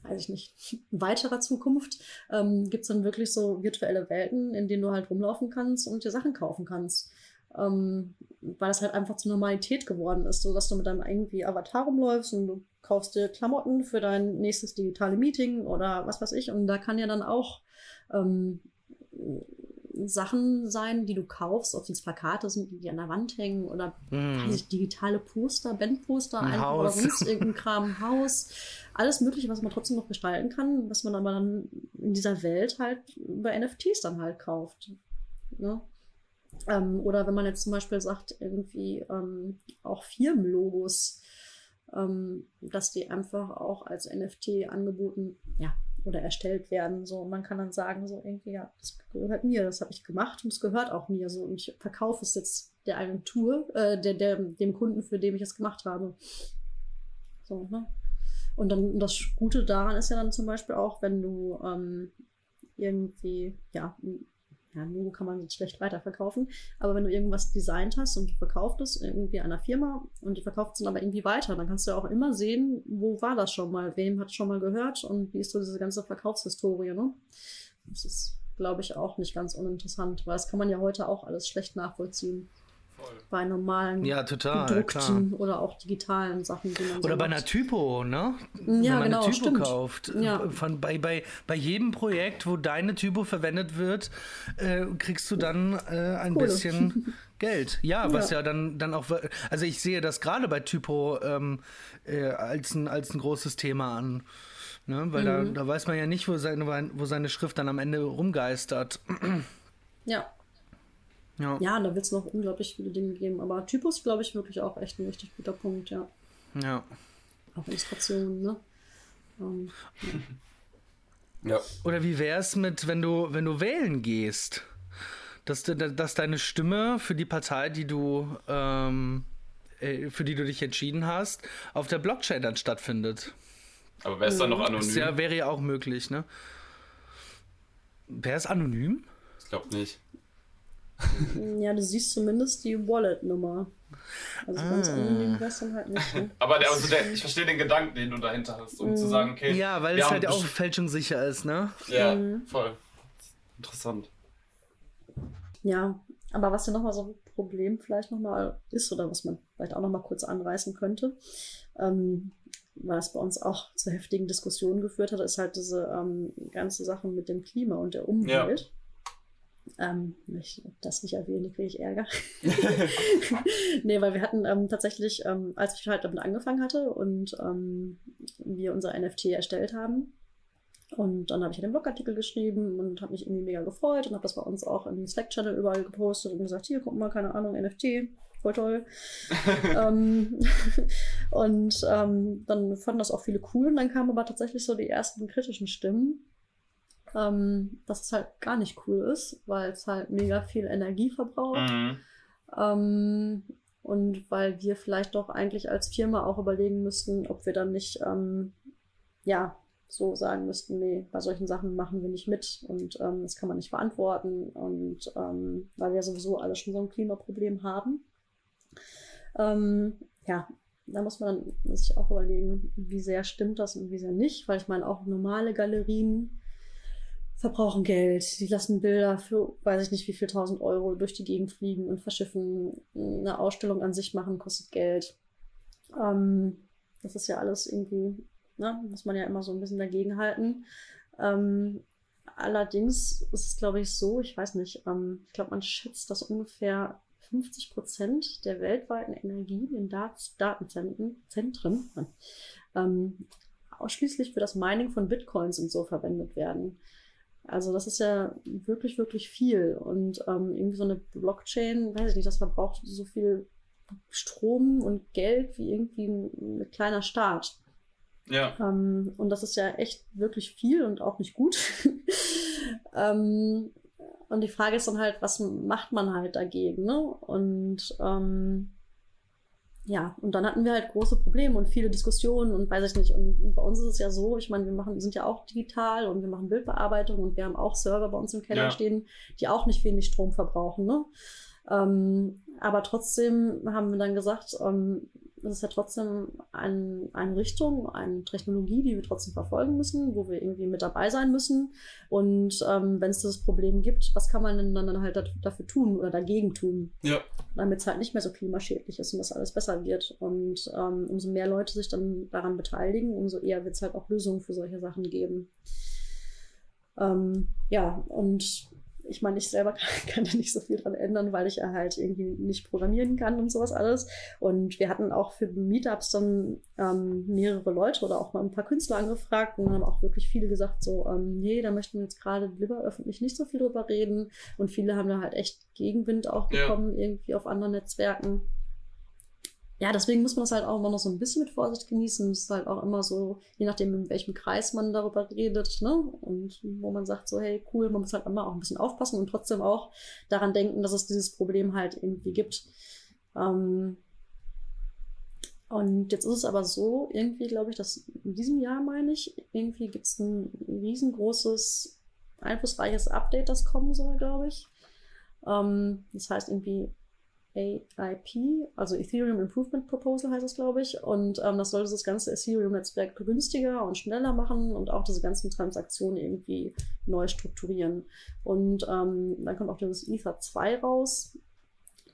weiß ich nicht, weiterer Zukunft, ähm, gibt es dann wirklich so virtuelle Welten, in denen du halt rumlaufen kannst und dir Sachen kaufen kannst. Ähm, weil das halt einfach zur Normalität geworden ist, so dass du mit deinem irgendwie Avatar rumläufst und du kaufst dir Klamotten für dein nächstes digitale Meeting oder was weiß ich. Und da kann ja dann auch ähm, Sachen sein, die du kaufst, ob es Plakate sind, die an der Wand hängen oder mm. ich, digitale Poster, Bandposter ein einfach oder sonst irgendein Kram, Haus. Alles Mögliche, was man trotzdem noch gestalten kann, was man aber dann in dieser Welt halt über NFTs dann halt kauft. Ne? Ähm, oder wenn man jetzt zum Beispiel sagt, irgendwie ähm, auch Firmenlogos, ähm, dass die einfach auch als NFT angeboten, ja, oder erstellt werden. So, und man kann dann sagen, so irgendwie, ja, das gehört mir, das habe ich gemacht und es gehört auch mir. So, und ich verkaufe es jetzt der Agentur, äh, der, der, dem Kunden, für den ich es gemacht habe. So, ne? Und dann das Gute daran ist ja dann zum Beispiel auch, wenn du ähm, irgendwie, ja, ja, Logo kann man schlecht weiterverkaufen, aber wenn du irgendwas designt hast und du verkaufst es irgendwie einer Firma und die verkauft es dann aber irgendwie weiter, dann kannst du ja auch immer sehen, wo war das schon mal, wem hat es schon mal gehört und wie ist so diese ganze Verkaufshistorie, ne? Das ist, glaube ich, auch nicht ganz uninteressant, weil das kann man ja heute auch alles schlecht nachvollziehen. Bei normalen ja, total, gedruckten klar. oder auch digitalen Sachen. Die man so oder bei einer Typo, ne? Ja, Wenn man genau, eine Typo stimmt. kauft. Ja. Von, bei, bei, bei jedem Projekt, wo deine Typo verwendet wird, äh, kriegst du dann äh, ein Kohle. bisschen Geld. Ja, was ja. ja, dann, dann auch. Also ich sehe das gerade bei Typo ähm, äh, als, ein, als ein großes Thema an. Ne? Weil mhm. da, da weiß man ja nicht, wo seine, wo seine Schrift dann am Ende rumgeistert. Ja, ja, ja da wird es noch unglaublich viele Dinge geben. Aber Typus, glaube ich, wirklich auch echt ein richtig guter Punkt, ja. Ja. Auch Illustration, ne? Um, ja. Oder wie wäre es mit, wenn du, wenn du wählen gehst? Dass, dass deine Stimme für die Partei, die du, ähm, äh, für die du dich entschieden hast, auf der Blockchain dann stattfindet. Aber wäre es dann noch anonym? Das ja, wäre ja auch möglich, ne? Wäre es anonym? Ich glaube nicht. Ja, du siehst zumindest die Wallet-Nummer. Also ah. ganz anonym wäre es dann halt nicht. Ne? Aber der, also der, ich verstehe den Gedanken, den du dahinter hast, um mm. zu sagen, okay. Ja, weil es halt auch fälschungssicher ist, ne? Ja, mm. voll. Interessant. Ja, aber was ja nochmal so ein Problem vielleicht nochmal ist oder was man vielleicht auch nochmal kurz anreißen könnte, ähm, was bei uns auch zu heftigen Diskussionen geführt hat, ist halt diese ähm, ganze Sache mit dem Klima und der Umwelt. Ja. Ähm, ich das nicht erwähne, kriege ich Ärger. nee, weil wir hatten ähm, tatsächlich, ähm, als ich halt damit angefangen hatte und ähm, wir unser NFT erstellt haben, und dann habe ich halt den Blogartikel geschrieben und habe mich irgendwie mega gefreut und habe das bei uns auch im Slack-Channel überall gepostet und gesagt, hier, guck mal, keine Ahnung, NFT, voll toll. ähm, und ähm, dann fanden das auch viele cool und dann kamen aber tatsächlich so die ersten kritischen Stimmen, ähm, dass es halt gar nicht cool ist, weil es halt mega viel Energie verbraucht. Mhm. Ähm, und weil wir vielleicht doch eigentlich als Firma auch überlegen müssten, ob wir dann nicht, ähm, ja, so sagen müssten, nee, bei solchen Sachen machen wir nicht mit und ähm, das kann man nicht verantworten und ähm, weil wir sowieso alle schon so ein Klimaproblem haben. Ähm, ja, da muss man sich auch überlegen, wie sehr stimmt das und wie sehr nicht, weil ich meine, auch normale Galerien verbrauchen Geld, die lassen Bilder für, weiß ich nicht, wie viel tausend Euro durch die Gegend fliegen und verschiffen. Eine Ausstellung an sich machen kostet Geld. Ähm, das ist ja alles irgendwie, ne, muss man ja immer so ein bisschen dagegenhalten. Ähm, allerdings ist es, glaube ich, so, ich weiß nicht, ähm, ich glaube, man schätzt, dass ungefähr 50 Prozent der weltweiten Energie in Dat Datenzentren Zentren, ähm, ausschließlich für das Mining von Bitcoins und so verwendet werden. Also das ist ja wirklich, wirklich viel. Und ähm, irgendwie so eine Blockchain, weiß ich nicht, das verbraucht so viel Strom und Geld wie irgendwie ein, ein kleiner Staat. Ja. Ähm, und das ist ja echt wirklich viel und auch nicht gut. ähm, und die Frage ist dann halt, was macht man halt dagegen, ne? Und ähm, ja, und dann hatten wir halt große Probleme und viele Diskussionen und weiß ich nicht. Und bei uns ist es ja so, ich meine, wir machen, wir sind ja auch digital und wir machen Bildbearbeitung und wir haben auch Server bei uns im Keller ja. stehen, die auch nicht wenig Strom verbrauchen, ne? Ähm, aber trotzdem haben wir dann gesagt, ähm, das ist ja trotzdem ein, eine Richtung, eine Technologie, die wir trotzdem verfolgen müssen, wo wir irgendwie mit dabei sein müssen. Und ähm, wenn es das Problem gibt, was kann man denn dann halt dafür tun oder dagegen tun? Ja. Damit es halt nicht mehr so klimaschädlich ist und das alles besser wird. Und ähm, umso mehr Leute sich dann daran beteiligen, umso eher wird es halt auch Lösungen für solche Sachen geben. Ähm, ja, und ich meine, ich selber kann, kann, da nicht so viel dran ändern, weil ich ja halt irgendwie nicht programmieren kann und sowas alles. Und wir hatten auch für Meetups dann ähm, mehrere Leute oder auch mal ein paar Künstler angefragt und haben auch wirklich viele gesagt, so, ähm, nee, da möchten wir jetzt gerade lieber öffentlich nicht so viel drüber reden. Und viele haben da halt echt Gegenwind auch bekommen, ja. irgendwie auf anderen Netzwerken ja, deswegen muss man das halt auch immer noch so ein bisschen mit Vorsicht genießen. Es ist halt auch immer so, je nachdem, in welchem Kreis man darüber redet, ne? Und wo man sagt so, hey, cool, man muss halt immer auch ein bisschen aufpassen und trotzdem auch daran denken, dass es dieses Problem halt irgendwie gibt. Ähm und jetzt ist es aber so, irgendwie glaube ich, dass in diesem Jahr, meine ich, irgendwie gibt es ein riesengroßes, einflussreiches Update, das kommen soll, glaube ich. Ähm, das heißt irgendwie AIP, also Ethereum Improvement Proposal heißt es, glaube ich. Und ähm, das soll das ganze Ethereum-Netzwerk günstiger und schneller machen und auch diese ganzen Transaktionen irgendwie neu strukturieren. Und ähm, dann kommt auch dieses Ether 2 raus,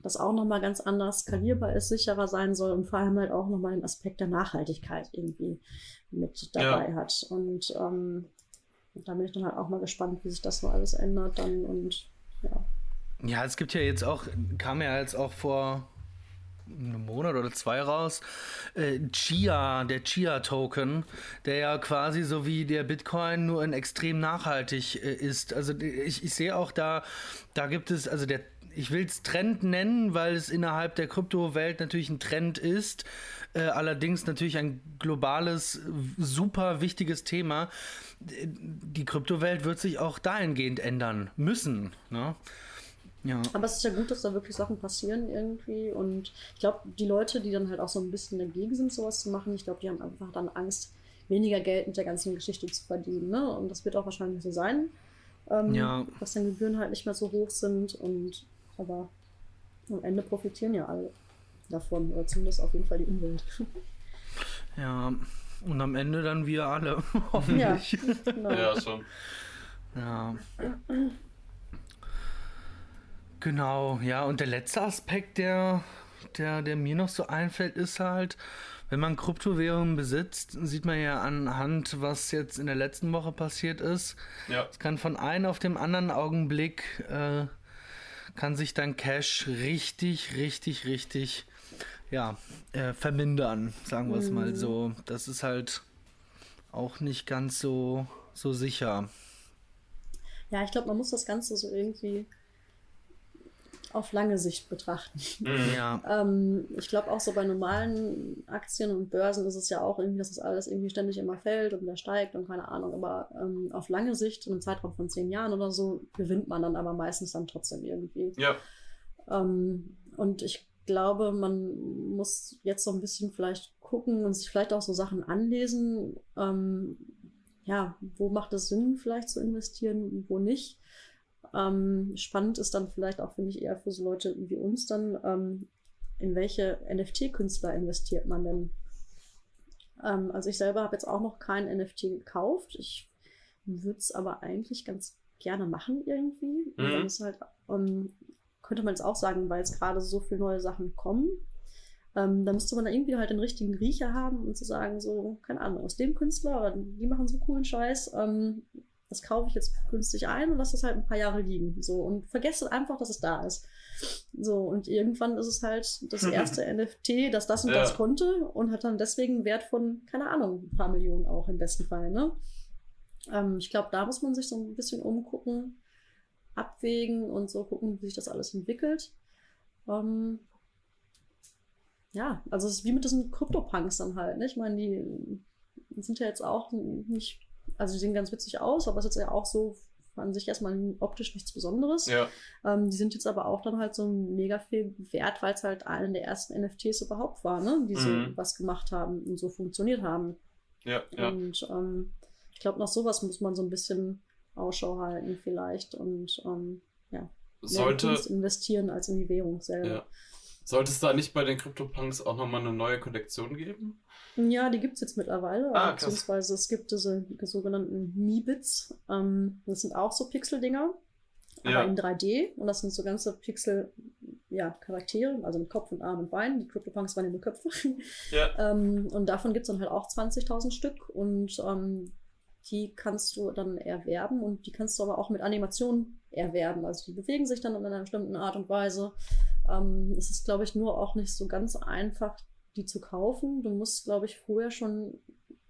das auch nochmal ganz anders skalierbar ist, sicherer sein soll und vor allem halt auch nochmal den Aspekt der Nachhaltigkeit irgendwie mit dabei ja. hat. Und ähm, da bin ich dann halt auch mal gespannt, wie sich das so alles ändert dann und ja. Ja, es gibt ja jetzt auch, kam ja jetzt auch vor einem Monat oder zwei raus, äh, Chia, der Chia-Token, der ja quasi so wie der Bitcoin nur in extrem nachhaltig äh, ist. Also ich, ich sehe auch da, da gibt es, also der ich will es Trend nennen, weil es innerhalb der Kryptowelt natürlich ein Trend ist. Äh, allerdings natürlich ein globales, super wichtiges Thema. Die Kryptowelt wird sich auch dahingehend ändern müssen. Ne? Ja. Aber es ist ja gut, dass da wirklich Sachen passieren irgendwie. Und ich glaube, die Leute, die dann halt auch so ein bisschen dagegen sind, sowas zu machen, ich glaube, die haben einfach dann Angst, weniger Geld mit der ganzen Geschichte zu verdienen. Ne? Und das wird auch wahrscheinlich so sein. Ähm, ja. Dass dann Gebühren halt nicht mehr so hoch sind. Und aber am Ende profitieren ja alle davon. Oder zumindest auf jeden Fall die Umwelt. Ja. Und am Ende dann wir alle. Hoffentlich. Ja, genau. ja schon. Ja. Genau, ja, und der letzte Aspekt, der, der, der mir noch so einfällt, ist halt, wenn man Kryptowährungen besitzt, sieht man ja anhand, was jetzt in der letzten Woche passiert ist. Ja. Es kann von einem auf dem anderen Augenblick, äh, kann sich dein Cash richtig, richtig, richtig, ja, äh, vermindern, sagen wir es mhm. mal so. Das ist halt auch nicht ganz so, so sicher. Ja, ich glaube, man muss das Ganze so irgendwie auf lange Sicht betrachten. Mhm. Ja. ähm, ich glaube auch so bei normalen Aktien und Börsen ist es ja auch irgendwie, dass das alles irgendwie ständig immer fällt und wieder steigt und keine Ahnung. Aber ähm, auf lange Sicht, in einem Zeitraum von zehn Jahren oder so, gewinnt man dann aber meistens dann trotzdem irgendwie. Ja. Ähm, und ich glaube, man muss jetzt so ein bisschen vielleicht gucken und sich vielleicht auch so Sachen anlesen. Ähm, ja, wo macht es Sinn, vielleicht zu investieren, wo nicht? Ähm, spannend ist dann vielleicht auch, finde ich, eher für so Leute wie uns dann, ähm, in welche NFT-Künstler investiert man denn? Ähm, also ich selber habe jetzt auch noch kein NFT gekauft. Ich würde es aber eigentlich ganz gerne machen irgendwie. Mhm. Und dann ist halt, ähm, könnte man jetzt auch sagen, weil jetzt gerade so viele neue Sachen kommen. Ähm, da müsste man da irgendwie halt den richtigen Riecher haben und zu sagen, so, keine Ahnung, aus dem Künstler, oder die machen so coolen Scheiß, ähm, das kaufe ich jetzt günstig ein und lasse es halt ein paar Jahre liegen. So und vergesse einfach, dass es da ist. So, und irgendwann ist es halt das erste NFT, das das und ja. das konnte und hat dann deswegen einen Wert von, keine Ahnung, ein paar Millionen auch im besten Fall, ne? Ähm, ich glaube, da muss man sich so ein bisschen umgucken, abwägen und so gucken, wie sich das alles entwickelt. Ähm, ja, also es ist wie mit diesen Krypto-Punks dann halt, ne? Ich meine, die sind ja jetzt auch nicht also die sehen ganz witzig aus, aber es ist ja auch so an sich erstmal optisch nichts Besonderes. Ja. Ähm, die sind jetzt aber auch dann halt so mega viel wert, weil es halt einen der ersten NFTs überhaupt war, ne? Die so mhm. was gemacht haben und so funktioniert haben. Ja, ja. Und ähm, ich glaube, nach sowas muss man so ein bisschen Ausschau halten vielleicht und ähm, ja, sollte investieren als in die Währung selber. Ja. Sollte es da nicht bei den CryptoPunks auch nochmal eine neue Kollektion geben? Ja, die gibt es jetzt mittlerweile. Ah, beziehungsweise es gibt diese sogenannten Mi-Bits. Ähm, das sind auch so Pixel-Dinger, aber ja. in 3D. Und das sind so ganze Pixel, ja, Charaktere, also mit Kopf und Arm und Bein. Die CryptoPunks waren ja nur Köpfe. Ja. ähm, und davon gibt es dann halt auch 20.000 Stück. Und ähm, die kannst du dann erwerben und die kannst du aber auch mit Animationen erwerben. Also die bewegen sich dann in einer bestimmten Art und Weise. Ähm, es ist, glaube ich, nur auch nicht so ganz einfach, die zu kaufen. Du musst, glaube ich, vorher schon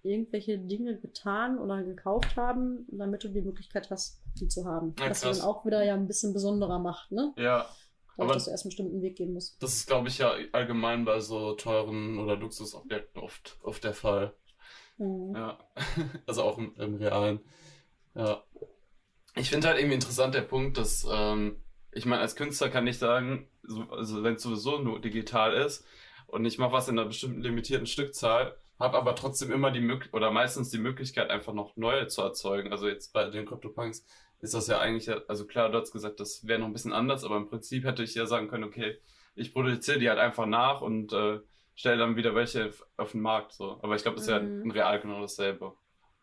irgendwelche Dinge getan oder gekauft haben, damit du die Möglichkeit hast, die zu haben. Ja, Was dann auch wieder ja ein bisschen besonderer macht, ne? Ja. Weil dass du erst einen bestimmten Weg gehen musst. Das ist, glaube ich, ja allgemein bei so teuren oder Luxusobjekten oft, oft der Fall. Mhm. Ja. also auch im, im Realen. Ja. Ich finde halt irgendwie interessant der Punkt, dass, ähm, ich meine, als Künstler kann ich sagen, so, also wenn es sowieso nur digital ist und ich mache was in einer bestimmten limitierten Stückzahl, habe aber trotzdem immer die Möglichkeit oder meistens die Möglichkeit, einfach noch neue zu erzeugen. Also jetzt bei den CryptoPunks ist das ja eigentlich, also klar, du hast gesagt, das wäre noch ein bisschen anders, aber im Prinzip hätte ich ja sagen können, okay, ich produziere die halt einfach nach und äh, stelle dann wieder welche auf den Markt. So. Aber ich glaube, das ist mhm. ja in real genau dasselbe.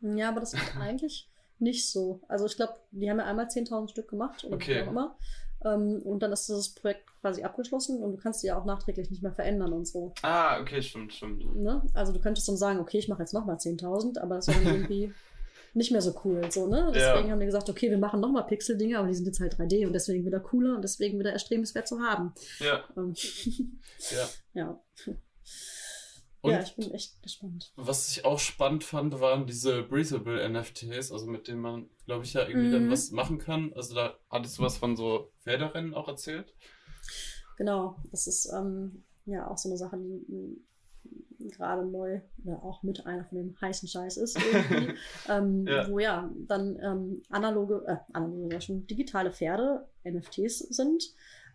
Ja, aber das ist eigentlich nicht so. Also ich glaube, die haben ja einmal 10.000 Stück gemacht oder okay. auch immer. Ähm, und dann ist das Projekt quasi abgeschlossen und du kannst die ja auch nachträglich nicht mehr verändern und so. Ah, okay, stimmt, stimmt. Ne? Also du könntest dann sagen, okay, ich mache jetzt nochmal 10.000, aber das dann irgendwie nicht mehr so cool. So, ne? Deswegen ja. haben die gesagt, okay, wir machen nochmal Pixel-Dinge, aber die sind jetzt halt 3D und deswegen wieder cooler und deswegen wieder erstrebenswert zu haben. Ja. Ähm, ja. ja. Und ja, ich bin echt gespannt. Was ich auch spannend fand, waren diese Breathable NFTs, also mit denen man, glaube ich, ja irgendwie dann Mhm. was machen kann. Also da hattest du was von so Pferderennen auch erzählt. Genau, das ist ähm, ja auch so eine Sache, die gerade neu oder auch mit einer von dem heißen Scheiß ist irgendwie, ähm, Ja. wo ja dann ähm, analoge, äh, analoge, ja schon digitale Pferde, NFTs sind,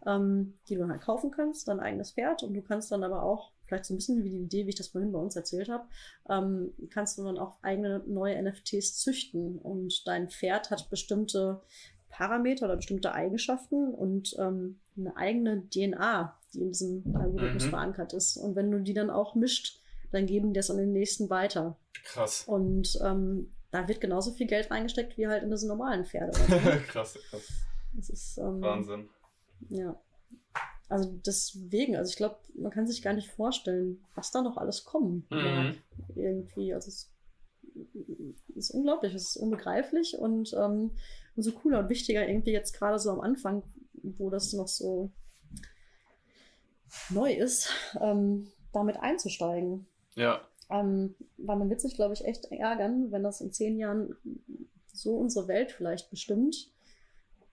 ähm, die du halt kaufen kannst, dein eigenes Pferd und du kannst dann aber auch, vielleicht so ein bisschen wie die Idee, wie ich das vorhin bei uns erzählt habe, ähm, kannst du dann auch eigene neue NFTs züchten und dein Pferd hat bestimmte Parameter oder bestimmte Eigenschaften und ähm, eine eigene DNA, die in diesem Algorithmus Mhm. verankert ist. Und wenn du die dann auch mischt, dann geben die das an den nächsten weiter. Krass. Und ähm, da wird genauso viel Geld reingesteckt wie halt in diese normalen Pferde. krass, krass. Das ist ähm, Wahnsinn. ja. Also deswegen, also ich glaube, man kann sich gar nicht vorstellen, was da noch alles kommen mag. Mhm. Irgendwie. Also es ist unglaublich, es ist unbegreiflich und ähm, umso cooler und wichtiger irgendwie jetzt gerade so am Anfang, wo das noch so neu ist, ähm, damit einzusteigen. Ja, Ähm, weil man wird sich, glaube ich, echt ärgern, wenn das in zehn Jahren so unsere Welt vielleicht bestimmt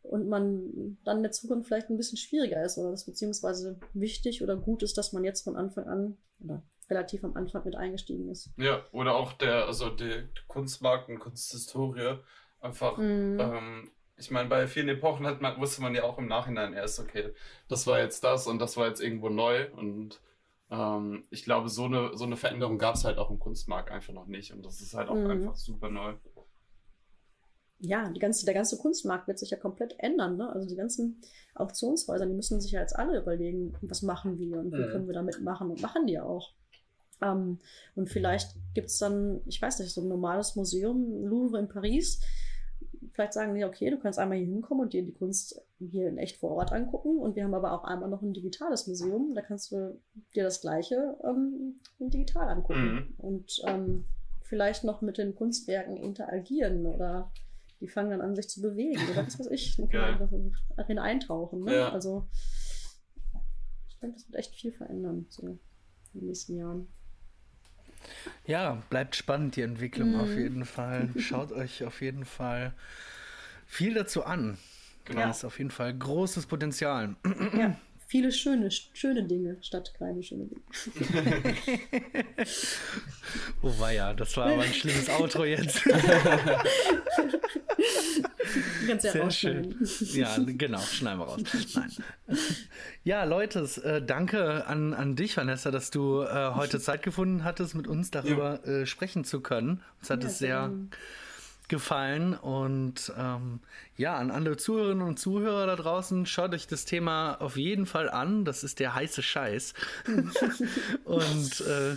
und man dann in der Zukunft vielleicht ein bisschen schwieriger ist oder das beziehungsweise wichtig oder gut ist, dass man jetzt von Anfang an oder relativ am Anfang mit eingestiegen ist. ja. Oder auch der, also die Kunstmarkt und Kunsthistorie einfach Mhm. Ähm, ich meine, bei vielen Epochen hat man, wusste man ja auch im Nachhinein erst, okay, das war jetzt das und das war jetzt irgendwo neu. Und ähm, ich glaube, so eine, so eine Veränderung gab es halt auch im Kunstmarkt einfach noch nicht. Und das ist halt auch Mhm. einfach super neu. Ja, die ganze, der ganze Kunstmarkt wird sich ja komplett ändern. Ne? Also die ganzen Auktionshäuser, die müssen sich ja jetzt alle überlegen, was machen wir und wie Mhm. können wir damit machen und machen die auch. Ähm, und vielleicht gibt's dann, ich weiß nicht, so ein normales Museum, Louvre in Paris. Vielleicht sagen die, okay, du kannst einmal hier hinkommen und dir die Kunst hier in echt vor Ort angucken. Und wir haben aber auch einmal noch ein digitales Museum. Da kannst du dir das Gleiche ähm, digital angucken. Mhm. Und ähm, vielleicht noch mit den Kunstwerken interagieren oder die fangen dann an, sich zu bewegen oder was weiß ich. Dann kann man darin eintauchen. Ne? Ja. Also ich denke, das wird echt viel verändern so in den nächsten Jahren. Ja, bleibt spannend die Entwicklung Mhm. auf jeden Fall. Schaut euch auf jeden Fall viel dazu an. Genau. Da ist auf jeden Fall großes Potenzial. ja, viele schöne, schöne Dinge statt kleine schöne Dinge. Oh ja, das war aber ein schlimmes Outro jetzt. Du ja Sehr schön. Ja, genau, schneiden wir raus. Nein. Ja, Leute, äh, danke an, an dich, Vanessa, dass du äh, heute Zeit gefunden hattest, mit uns darüber äh, sprechen zu können. Uns hat Ja, es sehr gerne. Gefallen und ähm, ja, an alle Zuhörerinnen und Zuhörer da draußen, schaut euch das Thema auf jeden Fall an. Das ist der heiße Scheiß. und äh,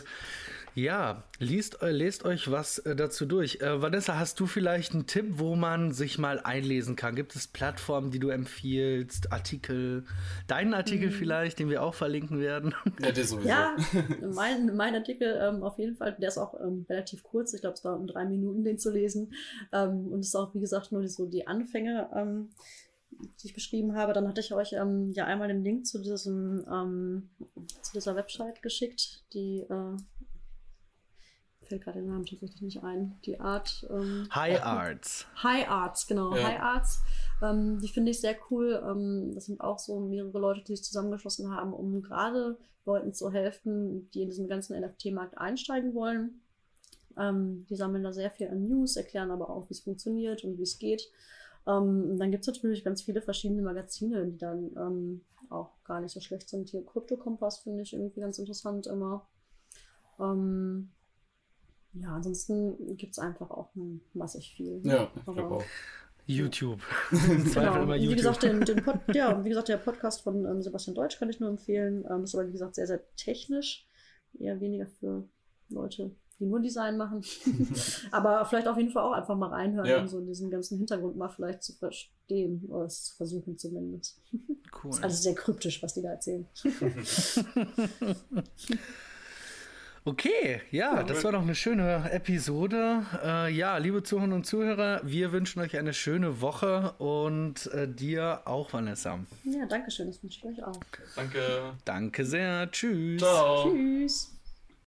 ja, liest, äh, lest euch was äh, dazu durch. Äh, Vanessa, hast du vielleicht einen Tipp, wo man sich mal einlesen kann? Gibt es Plattformen, die du empfiehlst? Artikel? Deinen Artikel vielleicht, den wir auch verlinken werden? Ja, der sowieso. Ja, mein, mein Artikel ähm, auf jeden Fall, der ist auch ähm, relativ kurz. Ich glaube, es dauert um drei Minuten, den zu lesen. Ähm, und es ist auch, wie gesagt, nur die, so die Anfänge, ähm, die ich beschrieben habe. Dann hatte ich euch ähm, ja einmal den Link zu diesem ähm, zu dieser Website geschickt, die äh, fällt gerade der Name tatsächlich nicht ein. Die Art ähm, High Arts. High Arts, genau. Ja. High Arts. Ähm, die finde ich sehr cool. Ähm, das sind auch so mehrere Leute, die sich zusammengeschlossen haben, um gerade Leuten zu helfen, die in diesen ganzen NFT-Markt einsteigen wollen. Ähm, die sammeln da sehr viel an News, erklären aber auch, wie es funktioniert und wie es geht. Ähm, dann gibt es natürlich ganz viele verschiedene Magazine, die dann ähm, auch gar nicht so schlecht sind. Hier Crypto Kompass finde ich irgendwie ganz interessant immer. Ähm, ja, ansonsten gibt es einfach auch massig viel. Ja, ich glaube auch. YouTube. Genau. immer Und Wie YouTube. gesagt, den, den Pod, ja, wie gesagt, der Podcast von ähm, Sebastian Deutsch kann ich nur empfehlen. Ähm, ist aber, wie gesagt, sehr, sehr technisch. Eher weniger für Leute, die nur Design machen. aber vielleicht auf jeden Fall auch einfach mal reinhören, Ja. um so diesen ganzen Hintergrund mal vielleicht zu verstehen. Oder es zu versuchen zumindest. cool. Ist alles sehr kryptisch, was die da erzählen. Okay, ja, Ja. das war doch eine schöne Episode. Äh, ja, liebe Zuhörerinnen und Zuhörer, wir wünschen euch eine schöne Woche und äh, dir auch, Vanessa. Ja, danke schön. Das wünsche ich euch auch. Danke. Danke sehr. Tschüss. Ciao. Tschüss.